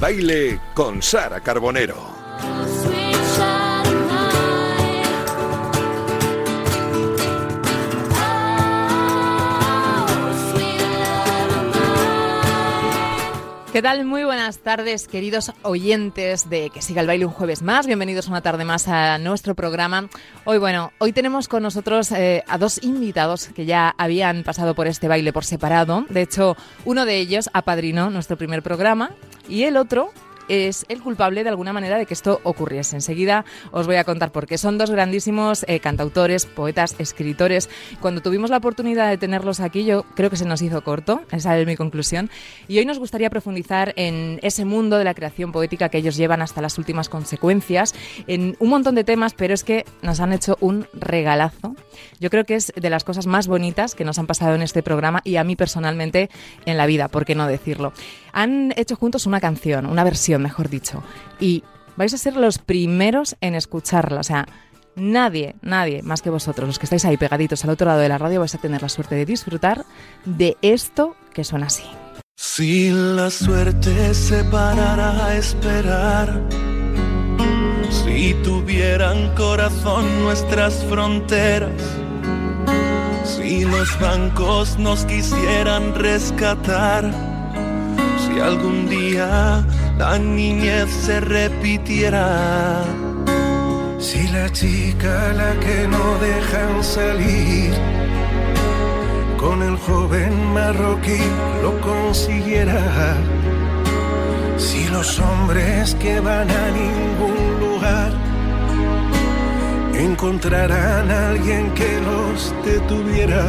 baile con Sara Carbonero. ¿Qué tal? Muy buenas tardes, queridos oyentes de Que siga el baile un jueves más. Bienvenidos una tarde más a nuestro programa. Hoy, bueno, hoy tenemos con nosotros eh, a dos invitados que ya habían pasado por este baile por separado. De hecho, uno de ellos apadrinó nuestro primer programa y el otro es el culpable de alguna manera de que esto ocurriese. Enseguida os voy a contar por qué. Son dos grandísimos eh, cantautores, poetas, escritores. Cuando tuvimos la oportunidad de tenerlos aquí, yo creo que se nos hizo corto, esa es mi conclusión. Y hoy nos gustaría profundizar en ese mundo de la creación poética que ellos llevan hasta las últimas consecuencias, en un montón de temas, pero es que nos han hecho un regalazo. Yo creo que es de las cosas más bonitas que nos han pasado en este programa y a mí personalmente en la vida, ¿por qué no decirlo? Han hecho juntos una canción, una versión mejor dicho. Y vais a ser los primeros en escucharla. O sea, nadie, nadie más que vosotros, los que estáis ahí pegaditos al otro lado de la radio, vais a tener la suerte de disfrutar de esto que suena así. Si la suerte se parara a esperar, si tuvieran corazón nuestras fronteras, si los bancos nos quisieran rescatar, si algún día la niñez se repitiera. Si la chica la que no dejan salir con el joven marroquí lo consiguiera. Si los hombres que van a ningún lugar encontrarán a alguien que los detuviera.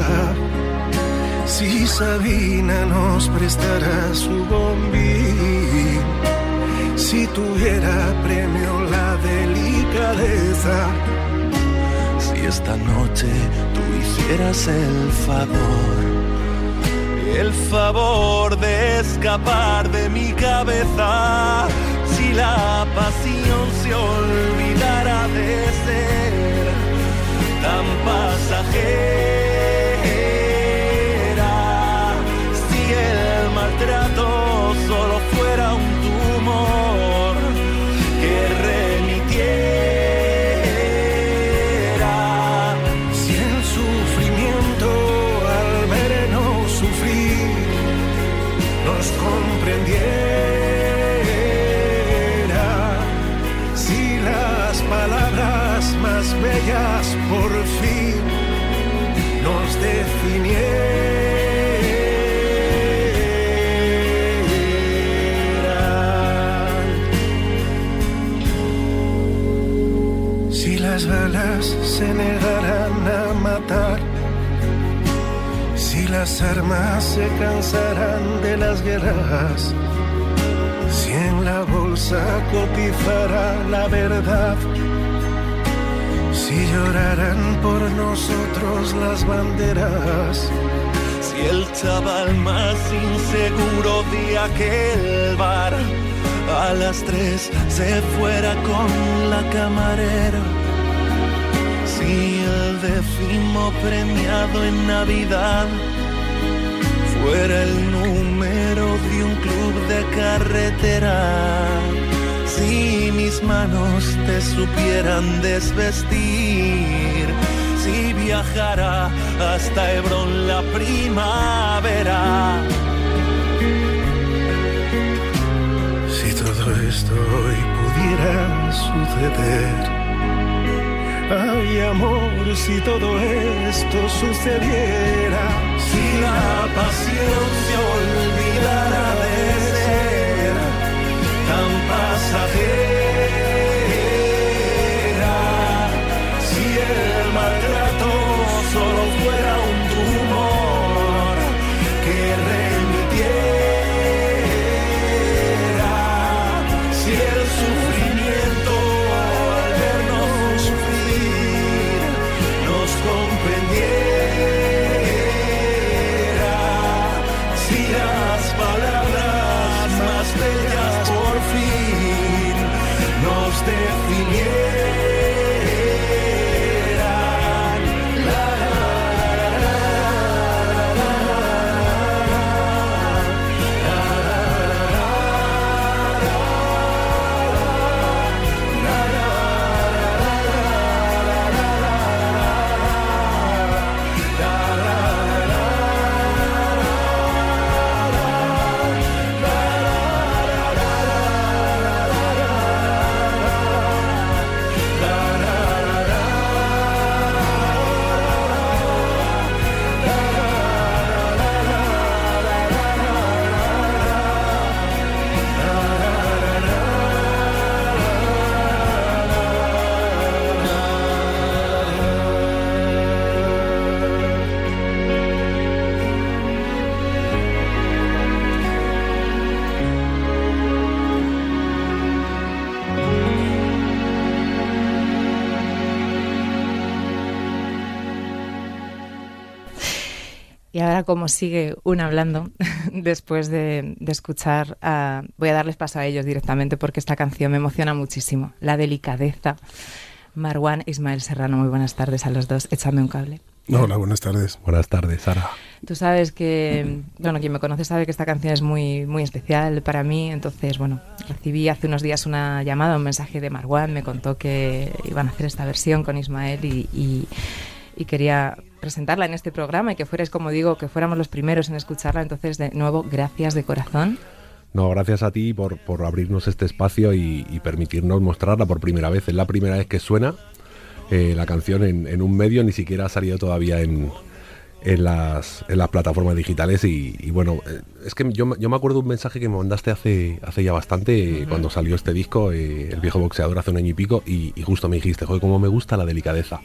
Si Sabina nos prestará su bombín si tuviera premio la delicadeza. Si esta noche tú hicieras el favor, el favor de escapar de mi cabeza, si la pasión se olvidara de ser tan pasajera, fuera las armas se cansarán de las guerras, si en la bolsa cotizara la verdad, si lloraran por nosotros las banderas. Si el chaval más inseguro de aquel bar a las tres se fuera con la camarera. Si el décimo premiado en Navidad fuera el número de un club de carretera si mis manos te supieran desvestir, si viajara hasta Hebrón la primavera. Si todo esto hoy pudiera suceder. Ay, amor, si todo esto sucediera. Si la pasión se olvidara de ser tan pasajera. Ahora como sigue un hablando, después de, de escuchar, a- voy a darles paso a ellos directamente porque esta canción me emociona muchísimo. La delicadeza. Marwan Ismael Serrano, muy buenas tardes a los dos. Échame un cable. Hola, buenas tardes. Buenas tardes, Sara. Tú sabes que, bueno, quien me conoce sabe que esta canción es muy, muy especial para mí. Entonces, bueno, recibí hace unos días una llamada, un mensaje de Marwan, me contó que iban a hacer esta versión con Ismael y, y- y quería presentarla en este programa y que fuerais, como digo, que fuéramos los primeros en escucharla. Entonces, de nuevo, gracias de corazón. No, gracias a ti por, por abrirnos este espacio y, y permitirnos mostrarla por primera vez. Es la primera vez que suena eh, la canción en, en un medio, ni siquiera ha salido todavía en, en, las, en las plataformas digitales. Y, y bueno, eh, es que yo, me- yo me acuerdo de un mensaje que me mandaste hace, hace ya bastante, cuando salió este disco, eh, El viejo boxeador, hace un año y pico, y, y justo me dijiste, joder, cómo me gusta la delicadeza.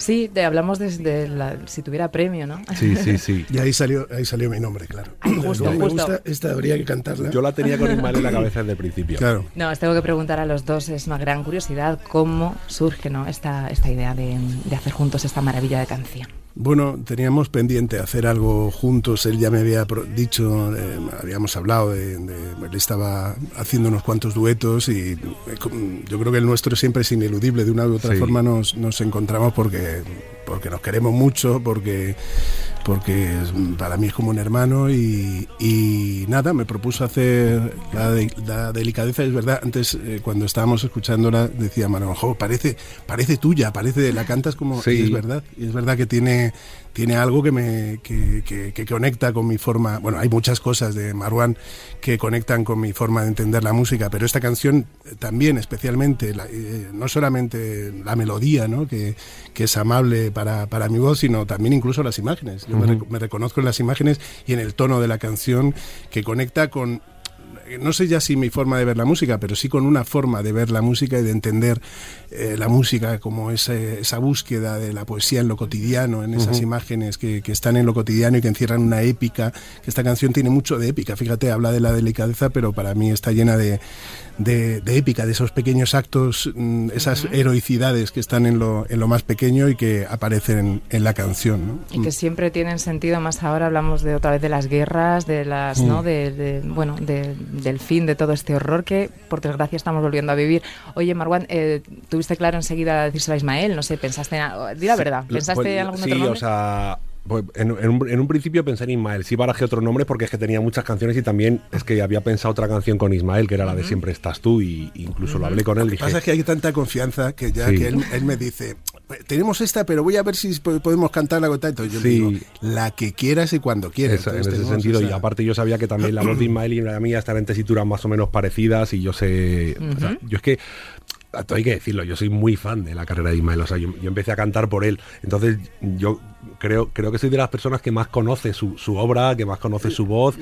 Sí, te hablamos desde la, si tuviera premio, ¿no? Sí, sí, sí. Y ahí salió, ahí salió mi nombre, claro. Ay, justo, Luego me justo. gusta, esta habría que cantarla. Yo la tenía con Ismael en la cabeza desde el principio. Claro. No, os tengo que preguntar a los dos, es una gran curiosidad, cómo surge ¿no? esta, esta idea de, de hacer juntos esta maravilla de canción. Bueno, teníamos pendiente hacer algo juntos. Él ya me había dicho, eh, habíamos hablado de, de- Él estaba haciendo unos cuantos duetos y eh, yo creo que el nuestro siempre es ineludible. De una u otra Sí. forma nos, nos encontramos porque, porque nos queremos mucho, porque, porque para mí es como un hermano. Y, y nada, me propuso hacer la, de- la delicadeza. Es verdad, antes eh, cuando estábamos escuchándola decía Manuel, "Jo, parece, parece tuya, parece, la cantas como... Sí. y es verdad, y es verdad que tiene, tiene algo que me que, que- que conecta con mi forma. Bueno, hay muchas cosas de Marwan que conectan con mi forma de entender la música, pero esta canción también, especialmente, la- eh, no solamente la melodía, ¿no? que, que es amable para, para mi voz, sino también incluso las imágenes. Yo me, rec- me reconozco en las imágenes y en el tono de la canción que conecta con no sé ya si mi forma de ver la música, pero sí con una forma de ver la música y de entender eh, la música como ese- esa búsqueda de la poesía en lo cotidiano, en esas imágenes que, que están en lo cotidiano y que encierran una épica. Que esta canción tiene mucho de épica, fíjate, habla de la delicadeza, pero para mí está llena de, de- de épica, de esos pequeños actos, mm, esas heroicidades que están en lo, en lo más pequeño y que aparecen en, en la canción. ¿no? Y que siempre tienen sentido, más ahora hablamos de otra vez de las guerras, de las, ¿no? De, de- bueno, de- del fin de todo este horror que, por desgracia, estamos volviendo a vivir. Oye, Marwan, eh, ¿tuviste claro enseguida decírselo a Ismael? No sé, pensaste en algo- Di la verdad, ¿pensaste pues, en algún sí, otro nombre? o sea, pues, en, en un, en un principio pensé en Ismael, sí barajé otro nombre porque es que tenía muchas canciones y también es que había pensado otra canción con Ismael, que era la de Siempre estás tú, y incluso lo hablé con él, Lo que dije, pasa es que hay tanta confianza que ya Sí. que él, él me dice, tenemos esta, pero voy a ver si po- podemos cantarla con tanto. Yo le Sí. digo, la que quieras y cuando quieras. Eso, en Entonces ese sentido, y aparte yo sabía que también la voz de Ismael y la mía están en tesituras más o menos parecidas y yo sé, o sea, yo es que, hay que decirlo, yo soy muy fan de la carrera de Ismael, o sea, yo, yo empecé a cantar por él, entonces yo creo, creo que soy de las personas que más conoce su, su obra, que más conoce su voz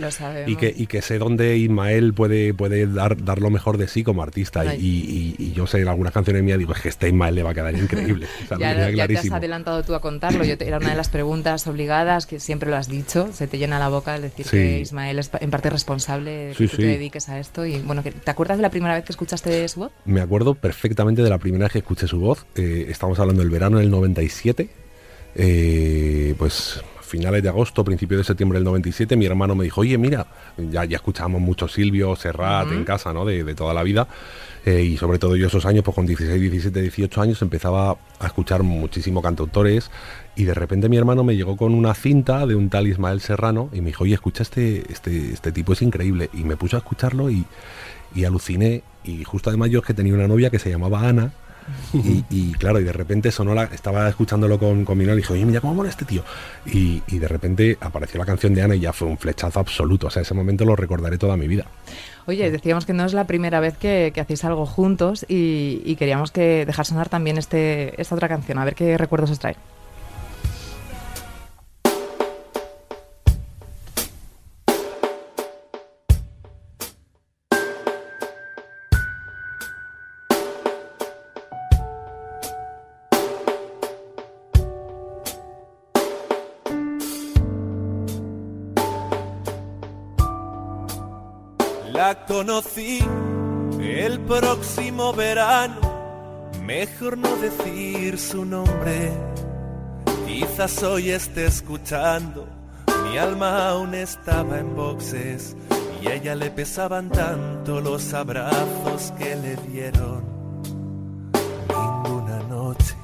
y que, y que sé dónde Ismael puede, puede dar, dar lo mejor de sí como artista y, Ay. y- y yo sé en algunas canciones mías, digo, es que este Ismael le va a quedar increíble, o sea, ya, te has adelantado tú a contarlo. Yo te- era una de las preguntas obligadas que siempre lo has dicho. Se te llena la boca el decir Sí. que Ismael es en parte responsable de que Sí, tú sí. te dediques a esto. Y bueno, ¿te acuerdas de la primera vez que escuchaste su voz? Me acuerdo perfectamente de la primera vez que escuché su voz. Eh, estamos hablando del verano del 97. Eh, pues finales de agosto, principios de septiembre del 97, mi hermano me dijo, oye, mira, ya, ya escuchábamos mucho Silvio, Serrat en casa, ¿no? De, de toda la vida. Eh, y sobre todo yo esos años, pues con 16, 17, 18 años, empezaba a escuchar muchísimo cantautores. Y de repente mi hermano me llegó con una cinta de un tal Ismael Serrano y me dijo, oye, escucha este, este, este tipo, es increíble. Y me puso a escucharlo y, y aluciné. Y justo además yo es que tenía una novia que se llamaba Ana. Y, claro, y de repente sonó la, estaba escuchándolo con, con y dije, oye, mira cómo mola este tío. Y, y de repente apareció la canción de Ana y ya fue un flechazo absoluto. O sea, ese momento lo recordaré toda mi vida. Oye, decíamos que no es la primera vez que, que hacéis algo juntos y, y queríamos que dejar sonar también este, esta otra canción. A ver qué recuerdos os trae. La conocí el próximo verano. Mejor no decir su nombre. Quizás hoy esté escuchando Mi alma aún estaba en boxes y a ella le pesaban tanto los abrazos que le dieron. Ninguna noche.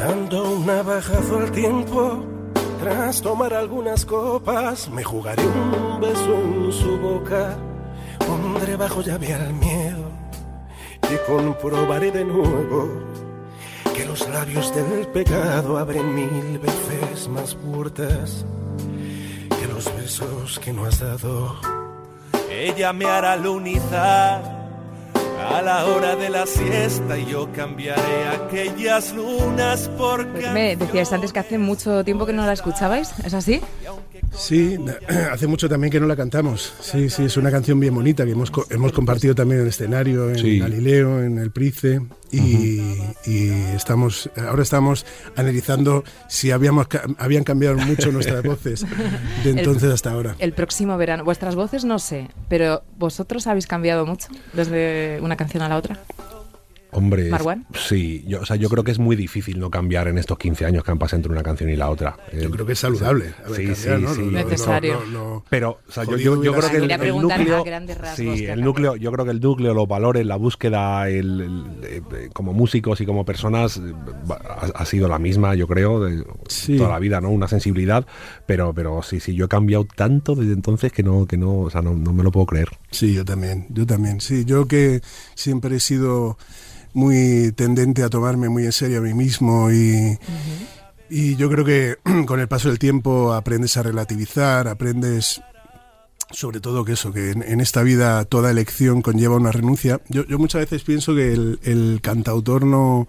Dando un navajazo al tiempo, tras tomar algunas copas, me jugaré un beso en su boca. Pondré bajo llave al miedo y comprobaré de nuevo que los labios del pecado abren mil veces más puertas que los besos que no has dado. Ella me hará lunizar a la hora de la siesta yo cambiaré aquellas lunas por Pues me decías antes que hace mucho tiempo que no la escuchabais, ¿es así? Sí, hace mucho también que no la cantamos. Sí, sí, es una canción bien bonita que hemos, hemos compartido también en el escenario, en Sí. Galileo, en el Price. Y, y estamos, ahora estamos analizando si habíamos, ca- habían cambiado mucho nuestras voces de entonces hasta ahora. El próximo verano. Vuestras voces no sé, pero vosotros habéis cambiado mucho desde una canción a la otra. Hombre, Marwan. sí, yo, o sea, yo creo que es muy difícil no cambiar en estos 15 años que han pasado entre una canción y la otra. Yo Eh, creo que es saludable. a ver, Sí, cambiar, sí, ¿no? sí. Necesario. Pero, o sea, yo, yo, creo que el, núcleo, sí, el núcleo, yo creo que el núcleo, los valores, la búsqueda, el, el- eh, eh, como músicos y como personas, ha, ha sido la misma, yo creo, de Sí. toda la vida, ¿no? Una sensibilidad, pero, pero sí, sí, yo he cambiado tanto desde entonces que no, que no, o sea, no, no me lo puedo creer. Sí, yo también, yo también. Sí, yo que siempre he sido muy tendente a tomarme muy en serio a mí mismo y, y yo creo que con el paso del tiempo aprendes a relativizar, aprendes sobre todo que eso, que en, en esta vida toda elección conlleva una renuncia. Yo, yo muchas veces pienso que el, el cantautor no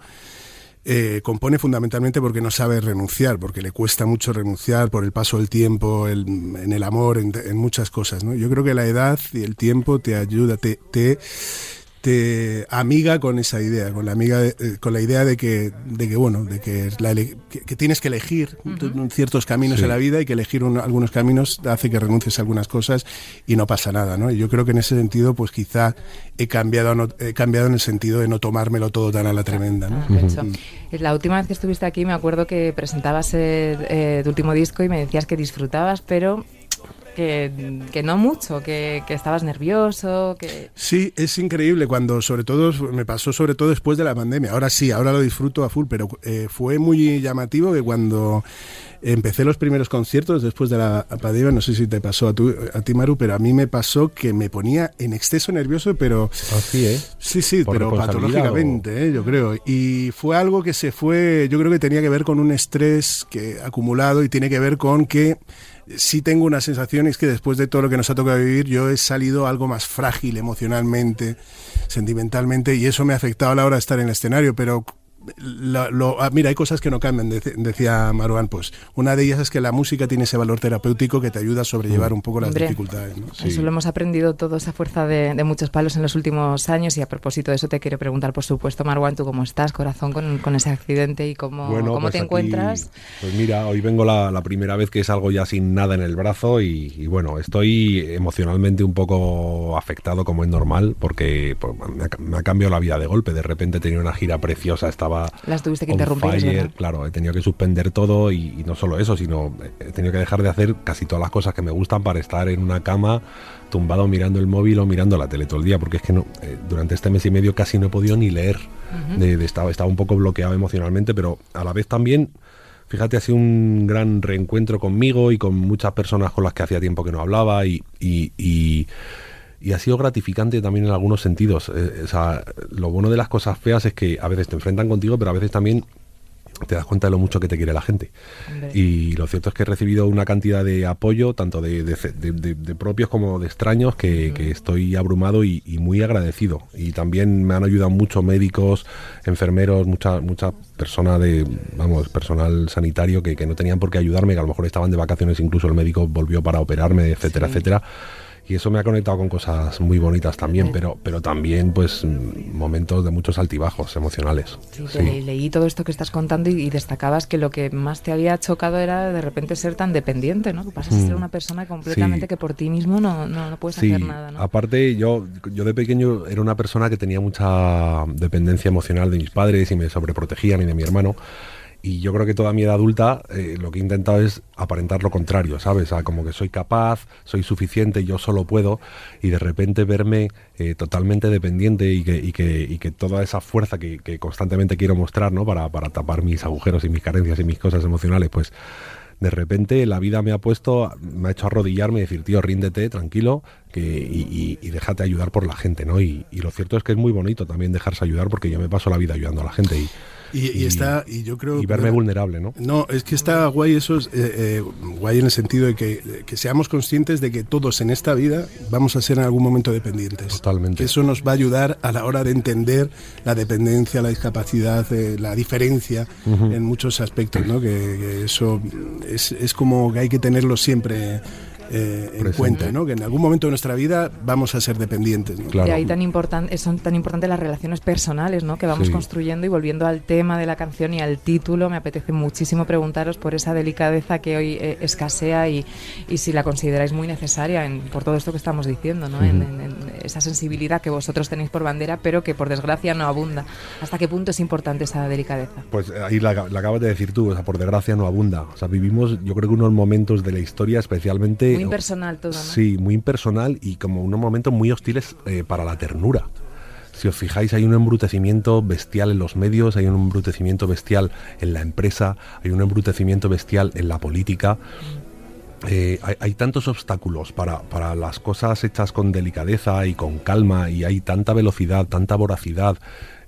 eh, compone fundamentalmente porque no sabe renunciar, porque le cuesta mucho renunciar por el paso del tiempo, el- en el amor, en, en muchas cosas. ¿no? Yo creo que la edad y el tiempo te ayuda, te, te, te amiga con esa idea, con la amiga, de- eh, con la idea de que, de que bueno, de que, la que, que tienes que elegir ciertos caminos Sí. en la vida y que elegir un- algunos caminos hace que renuncies a algunas cosas y no pasa nada, ¿no? Y yo creo que en ese sentido, pues quizá he cambiado, no- he cambiado en el sentido de no tomármelo todo tan a la tremenda, ¿no? Ah. La última vez que estuviste aquí me acuerdo que presentabas el, eh, tu último disco y me decías que disfrutabas, pero que, que no mucho, que, que estabas nervioso, que... Sí, es increíble cuando, sobre todo, me pasó sobre todo después de la pandemia. Ahora sí, ahora lo disfruto a full, pero eh, fue muy llamativo que cuando empecé los primeros conciertos después de la pandemia, no sé si te pasó a, tu, a ti, Maru, pero a mí me pasó que me ponía en exceso nervioso, pero Así, ¿eh? Sí, sí, ¿Por pero patológicamente, ¿eh? yo creo. Y fue algo que se fue, yo creo que tenía que ver con un estrés que acumulado y tiene que ver con que sí tengo una sensación, es que después de todo lo que nos ha tocado vivir, yo he salido algo más frágil emocionalmente, sentimentalmente, y eso me ha afectado a la hora de estar en el escenario, pero... lo- lo- ah, mira, hay cosas que no cambian, dec- decía Maruán. Pues una de ellas es que la música tiene ese valor terapéutico que te ayuda a sobrellevar un poco las Hombre. dificultades. ¿no? Eso lo hemos aprendido todo, esa fuerza de, de muchos palos en los últimos años y a propósito de eso te quiero preguntar, por supuesto, Marwan, ¿tú cómo estás, corazón, con, con ese accidente y cómo, cómo pues te aquí, encuentras? Pues mira, hoy vengo la, la primera vez que salgo ya sin nada en el brazo y, y bueno, estoy emocionalmente un poco afectado como es normal porque pues, me, ha, me ha cambiado la vida de golpe. De repente tenía una gira preciosa, estaba Las tuviste que interrumpir, fire, claro, he tenido que suspender todo y, y no solo eso, sino he tenido que dejar de hacer casi todas las cosas que me gustan para estar en una cama tumbado mirando el móvil o mirando la tele todo el día, porque es que no, eh, durante este mes y medio casi no he podido ni leer. de, de- estaba, estaba un poco bloqueado emocionalmente, pero a la vez también, fíjate, ha sido un gran reencuentro conmigo y con muchas personas con las que hacía tiempo que no hablaba y, y- y- y ha sido gratificante también en algunos sentidos. Eh, o sea, lo bueno de las cosas feas es que a veces te enfrentan contigo, pero a veces también te das cuenta de lo mucho que te quiere la gente. Hombre. Y lo cierto es que he recibido una cantidad de apoyo, tanto de, de- de- de- de propios como de extraños, que, que estoy abrumado y, y muy agradecido. Y también me han ayudado muchos médicos, enfermeros, muchas muchas personas de, vamos, personal sanitario que, que no tenían por qué ayudarme, que a lo mejor estaban de vacaciones, incluso el médico volvió para operarme, etcétera, Sí. etcétera. Y eso me ha conectado con cosas muy bonitas también, pero, pero también pues mm, momentos de muchos altibajos emocionales. Sí, Sí. te leí todo esto que estás contando y, y destacabas que lo que más te había chocado era de repente ser tan dependiente, ¿no? Que pasas a ser Mm. una persona completamente Sí. que por ti mismo no, no, no puedes hacer nada, ¿no? aparte yo, yo de pequeño era una persona que tenía mucha dependencia emocional de mis padres y me sobreprotegían y de mi hermano. Y yo creo que toda mi edad adulta eh, lo que he intentado es aparentar lo contrario, ¿sabes? O como que soy capaz, soy suficiente, yo solo puedo, y de repente verme eh, totalmente dependiente y que, y, que, y que, toda esa fuerza que, constantemente quiero mostrar, ¿no? Para, para tapar mis agujeros y mis carencias y mis cosas emocionales, pues de repente la vida me ha puesto, me ha hecho arrodillarme y decir, tío, ríndete, tranquilo, que, y, y, déjate ayudar por la gente, ¿no? Y, y, lo cierto es que es muy bonito también dejarse ayudar porque yo me paso la vida ayudando a la gente y, y, está, y yo creo... Y verme vulnerable, ¿no? No, es que está guay eso, es, eh, eh, guay en el sentido de que, que, seamos conscientes de que todos en esta vida vamos a ser en algún momento dependientes. Totalmente. Que eso nos va a ayudar a la hora de entender la dependencia, la discapacidad, eh, la diferencia uh -huh. en muchos aspectos, ¿no? Que, que eso es, es como que hay que tenerlo siempre eh, en cuenta, ¿no? que en algún momento de nuestra vida vamos a ser dependientes. ¿no? Claro. Y ahí tan important, son tan importantes las relaciones personales ¿no? que vamos sí. construyendo y volviendo al tema de la canción y al título, me apetece muchísimo preguntaros por esa delicadeza que hoy eh, escasea y, y, si la consideráis muy necesaria en, por todo esto que estamos diciendo, ¿no? Uh -huh. en, en, en, esa sensibilidad que vosotros tenéis por bandera, pero que por desgracia no abunda. ¿Hasta qué punto es importante esa delicadeza? Pues ahí la, la acabas de decir tú, o sea, por desgracia no abunda. O sea, vivimos yo creo que unos momentos de la historia especialmente muy impersonal todo, ¿no? Sí, muy impersonal y como unos momentos muy hostiles eh, para la ternura. Si os fijáis, hay un embrutecimiento bestial en los medios, hay un embrutecimiento bestial en la empresa, hay un embrutecimiento bestial en la política. Eh, hay, hay, tantos obstáculos para, para, las cosas hechas con delicadeza y con calma y hay tanta velocidad, tanta voracidad.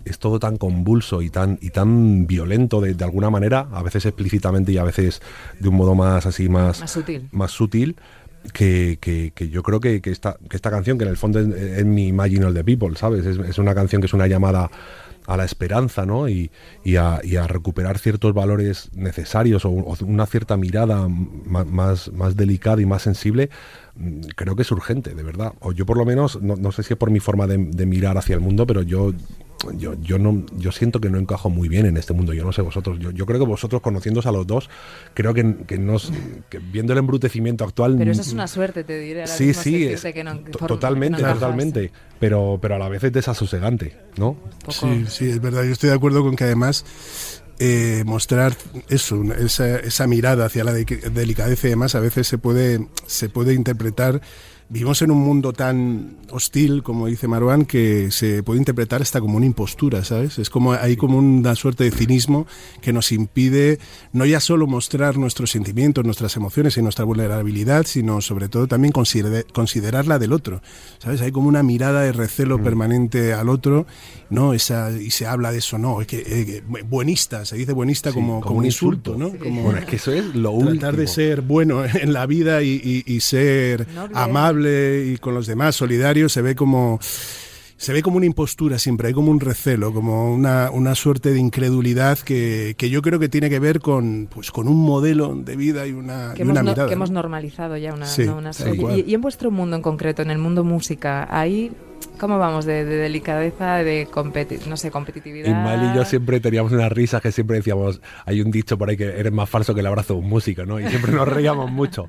Es todo tan convulso y tan, y tan violento de, de alguna manera, a veces explícitamente y a veces de un modo más así, más, más sutil. Más sutil que, que, yo creo que, que, esta, que esta canción, que en el fondo es, mi Imagine All the People, ¿sabes? Es, una canción que es una llamada a la esperanza, ¿no? Y, y, a, recuperar ciertos valores necesarios o, una cierta mirada más, más, delicada y más sensible, mm, creo que es urgente, de verdad. O yo por lo menos, no, no sé si es por mi forma de mirar hacia el mundo, pero yo yo, yo, no, yo siento que no encajo muy bien en este mundo. Yo no sé vosotros. Yo, yo creo que vosotros, conociéndose a los dos, creo que, que, nos, que viendo el embrutecimiento actual. Pero eso es una suerte, te diré. Sí, sí, es, que no, que totalmente, no totalmente. Pero, pero a la vez es desasosegante, ¿no? Sí, sí, es verdad. Yo estoy de acuerdo con que además. Eh, mostrar eso, esa, esa mirada hacia la de, delicadeza y demás, a veces se puede, se puede interpretar Vivimos en un mundo tan hostil, como dice Marwan, que se puede interpretar hasta como una impostura, ¿sabes? Es como hay como una suerte de cinismo que nos impide no ya solo mostrar nuestros sentimientos, nuestras emociones y nuestra vulnerabilidad, sino sobre todo también consider considerar la del otro, ¿sabes? Hay como una mirada de recelo mm. permanente al otro, ¿no? Esa, y se habla de eso, ¿no? Es que eh, buenista, se dice buenista sí, como, como, como, un insulto, ¿no? Sí. Como bueno, es que eso es lo tratar último. de ser bueno en la vida y, y, y ser no, amable y con los demás, solidario, se ve como se ve como una impostura siempre, hay como un recelo, como una, una suerte de incredulidad que, que, yo creo que tiene que ver con, pues, con un modelo de vida y una, que y una hemos, mirada. que hemos normalizado ya una, sí, ¿no? una sí, y, y, en vuestro mundo en concreto, en el mundo música, ahí ¿Cómo vamos? De, de delicadeza, de competi no sé, competitividad. Ismael y yo siempre teníamos una risa que siempre decíamos, hay un dicho por ahí que eres más falso que el abrazo de un músico, ¿no? Y siempre nos reíamos mucho.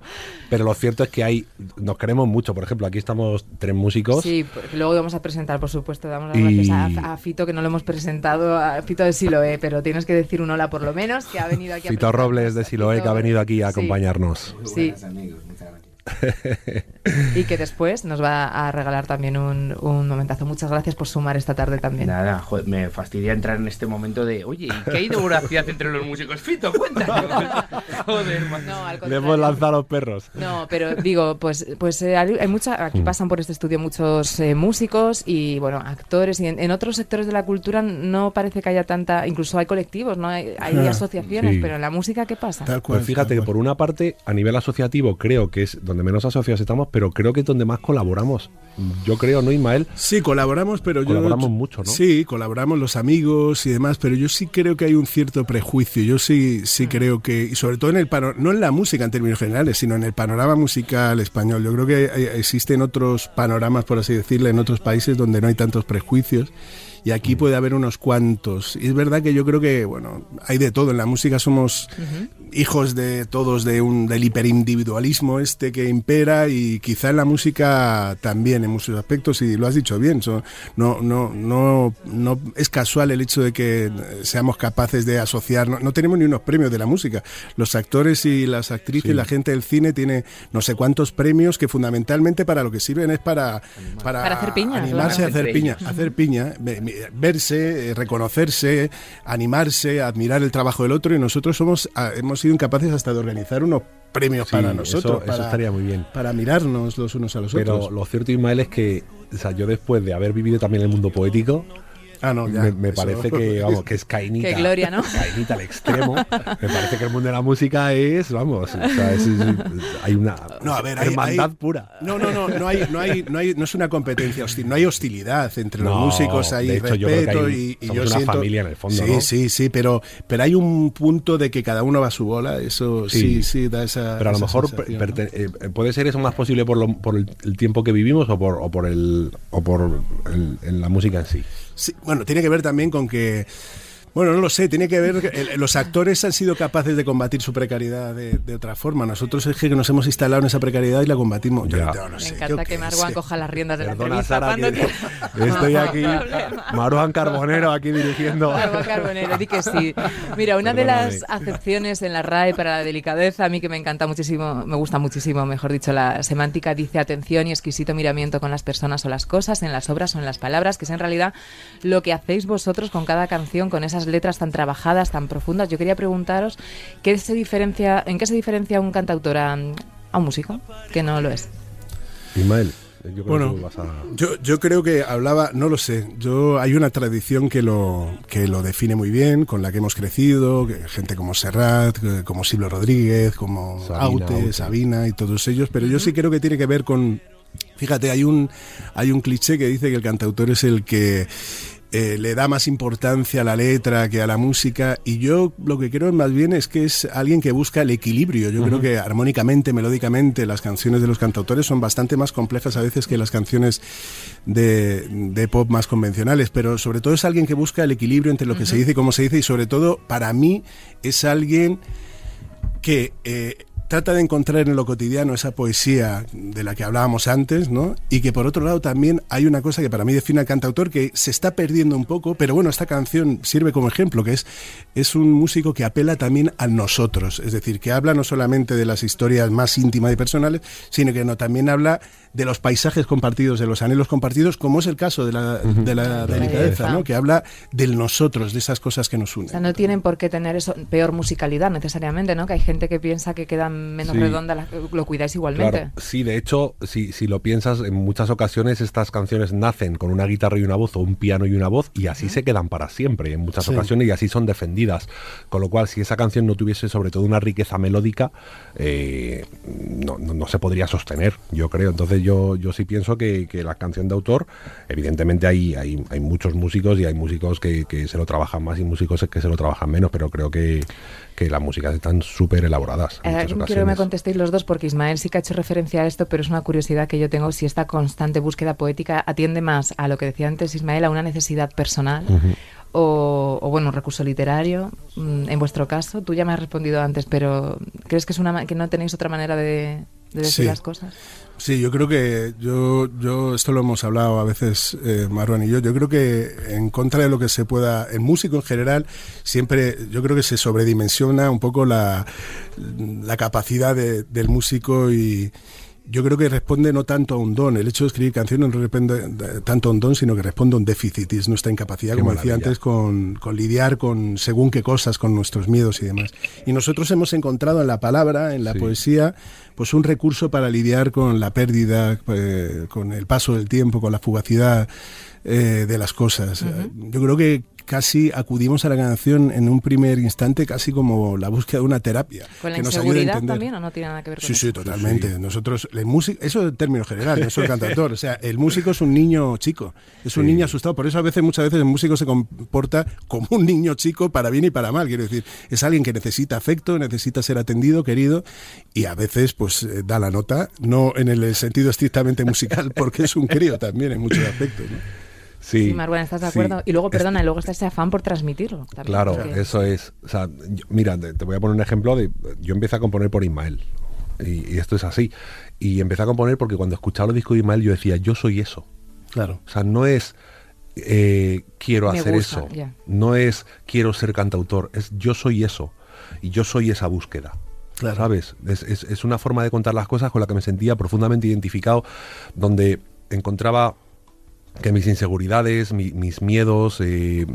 Pero lo cierto es que hay, nos queremos mucho. Por ejemplo, aquí estamos tres músicos. Sí, luego vamos a presentar, por supuesto, damos las y... gracias a, a, Fito, que no lo hemos presentado, a Fito de Siloé, pero tienes que decir un hola por lo menos, que ha venido aquí Fito a Robles de Siloé, Fito... que ha venido aquí a acompañarnos. Sí. Amigos, muchas gracias. y que después nos va a regalar también un, un, momentazo. Muchas gracias por sumar esta tarde también. Nada, joder, me fastidia entrar en este momento de, oye, ¿y qué hay de voracidad entre los músicos? Fito, cuéntanos. joder, man. No, Le hemos lanzado a los perros. No, pero digo, pues, pues eh, hay mucha, aquí pasan por este estudio muchos eh, músicos y, bueno, actores. Y en, en, otros sectores de la cultura no parece que haya tanta, incluso hay colectivos, no hay, hay ah, asociaciones, sí. pero en la música, ¿qué pasa? Tal cual, pues fíjate que por una parte, a nivel asociativo, creo que es donde menos asociados estamos, pero creo que es donde más colaboramos. Yo creo, ¿no, Ismael? Sí, colaboramos, pero colaboramos yo, mucho, ¿no? Sí, colaboramos los amigos y demás, pero yo sí creo que hay un cierto prejuicio. Yo sí, sí creo que, y sobre todo en el no en la música en términos generales, sino en el panorama musical español. Yo creo que existen otros panoramas, por así decirlo, en otros países donde no hay tantos prejuicios y aquí puede haber unos cuantos. Y es verdad que yo creo que, bueno, hay de todo. En la música somos hijos de todos de un, del hiperindividualismo este que impera y quizá en la música también en muchos aspectos, y lo has dicho bien, no, no, no, no es casual el hecho de que seamos capaces de asociar, no, tenemos ni unos premios de la música. Los actores y las actrices, la gente del cine tiene no sé cuántos premios que fundamentalmente para lo que sirven es para, para, hacer piña, animarse a hacer piña, hacer piña, verse, reconocerse, animarse, admirar el trabajo del otro y nosotros somos hemos sido incapaces hasta de organizar unos premios para nosotros. Eso, estaría muy bien. Para mirarnos los unos a los otros. Pero lo cierto, Ismael, es que o sea, yo después de haber vivido también el mundo poético, Ah, no, ya, me, parece que, vamos, que es cainita. Qué gloria, ¿no? Cainita al extremo. me parece que el mundo de la música es, vamos, o sea, es, hay una no, a ver, hermandad pura. No, no, no, no hay, no hay, no hay, no es una competencia hostil, no hay hostilidad entre los músicos, hay de hecho, respeto yo y, y, yo una siento, familia en el fondo, Sí, ¿no? sí, sí, pero, pero hay un punto de que cada uno va a su bola, eso sí, sí, da esa. Pero a lo mejor ¿no? eh, puede ser eso más posible por, lo, por el, el, tiempo que vivimos o por, o por el o por el, en la música en sí. Sí, bueno, tiene que ver también con que bueno, no lo sé, tiene que ver, el, los actores han sido capaces de combatir su precariedad de, de, otra forma. Nosotros es que nos hemos instalado en esa precariedad y la combatimos. Yo, no Me sé, encanta yo que Marwan coja las riendas de la Perdona, entrevista. Sara, cuando que estoy aquí. Maruán Carbonero aquí dirigiendo. Marwan Carbonero, di que sí. Mira, una de las acepciones en la RAE para la delicadeza, a mí que me encanta muchísimo, me gusta muchísimo, mejor dicho, la semántica, dice atención y exquisito miramiento con las personas o las cosas, en las obras o en las palabras, que es en realidad lo que hacéis vosotros con cada canción, con esas letras tan trabajadas, tan profundas. Yo quería preguntaros, ¿qué se diferencia, ¿en qué se diferencia un cantautor a, a un músico que no lo es? Ismael, yo creo Bueno, que vas a... Yo, yo creo que hablaba, no lo sé, yo hay una tradición que lo, que lo define muy bien, con la que hemos crecido, que- gente como Serrat, como Silvio Rodríguez, como Sabina, Aute, Aute. Sabina y todos ellos, pero yo sí creo que tiene que ver con, fíjate, hay un, hay un cliché que dice que el cantautor es el que eh, le da más importancia a la letra que a la música y yo lo que creo más bien es que es alguien que busca el equilibrio. Yo creo que armónicamente, melódicamente, las canciones de los cantautores son bastante más complejas a veces que las canciones de, de pop más convencionales, pero sobre todo es alguien que busca el equilibrio entre lo que se dice y cómo se dice y sobre todo para mí es alguien que eh, trata de encontrar en lo cotidiano esa poesía de la que hablábamos antes, ¿no? Y que por otro lado también hay una cosa que para mí define al cantautor que se está perdiendo un poco, pero bueno, esta canción sirve como ejemplo, que es, es un músico que apela también a nosotros, es decir, que habla no solamente de las historias más íntimas y personales, sino que no, también habla de los paisajes compartidos, de los anhelos compartidos, como es el caso de la, de la delicadeza, ¿no? Que habla del nosotros, de esas cosas que nos O unen. sea, no tienen por qué tener eso peor musicalidad necesariamente, ¿no? Que hay gente que piensa que queda menos Sí. redonda, la- lo cuidáis igualmente. Claro, sí, de hecho, si, si lo piensas, en muchas ocasiones estas canciones nacen con una guitarra y una voz o un piano y una voz y así se quedan para siempre en muchas Sí. ocasiones y así son defendidas. Con lo cual, si esa canción no tuviese sobre todo una riqueza melódica, eh, no, no- no se podría sostener, yo creo. Entonces yo, yo sí pienso que, que la canción de autor, evidentemente hay, hay, hay muchos músicos y hay músicos que, que se lo trabajan más y músicos que se lo trabajan menos, pero creo que, que las músicas están súper elaboradas. en Eh, quiero que me contestéis los dos porque Ismael sí que ha hecho referencia a esto, pero es una curiosidad que yo tengo si esta constante búsqueda poética atiende más a lo que decía antes Ismael, a una necesidad personal o, o, bueno, un recurso literario. Mm, En vuestro caso, tú ya me has respondido antes, pero ¿crees que es una que no tenéis otra manera de, de decir Sí. las cosas? Sí, yo creo que yo, yo esto lo hemos hablado a veces eh, y yo. Yo creo que en contra de lo que se pueda, el músico en general siempre, yo creo que se sobredimensiona un poco la, la capacidad de- del músico y yo creo que responde no tanto a un don. El hecho de escribir canciones no responde eh, tanto a un don, sino que responde a un déficit y es nuestra incapacidad, Qué como decía antes, con, con lidiar con según qué cosas, con nuestros miedos y demás. Y nosotros hemos encontrado en la palabra, en la Sí. poesía, pues un recurso para lidiar con la pérdida, eh, con el paso del tiempo, con la fugacidad eh, de las cosas. Yo creo que casi acudimos a la canción en un primer instante casi como la búsqueda de una terapia ¿Con la que nos ayuda a inseguridad entender. también o no tiene nada que ver con Sí, eso? sí, totalmente. Nosotros, el músico, eso en términos generales, no el cantautor. O sea, el músico es un niño chico, es un Sí. niño asustado. Por eso a veces, muchas veces, el músico se comporta como un niño chico para bien y para mal. Quiero decir, es alguien que necesita afecto, necesita ser atendido, querido, y a veces, pues, eh, da la nota, no en el sentido estrictamente musical, porque es un crío también en muchos aspectos. ¿no? Sí, Marwan, ¿estás de acuerdo? Y luego, perdona, y luego está ese afán por transmitirlo. claro, eso es. O sea, mira, te, voy a poner un ejemplo de. Yo empecé a componer por Ismael. Y, esto es así. Y empecé a componer porque cuando escuchaba los discos de Ismael yo decía, yo soy eso. Claro. O sea, no es eh, quiero hacer eso. No es quiero ser cantautor. Es yo soy eso. Y yo soy esa búsqueda. ¿Sabes? Es, una forma de contar las cosas con la que me sentía profundamente identificado, donde encontraba que mis inseguridades, mis miedos, eh,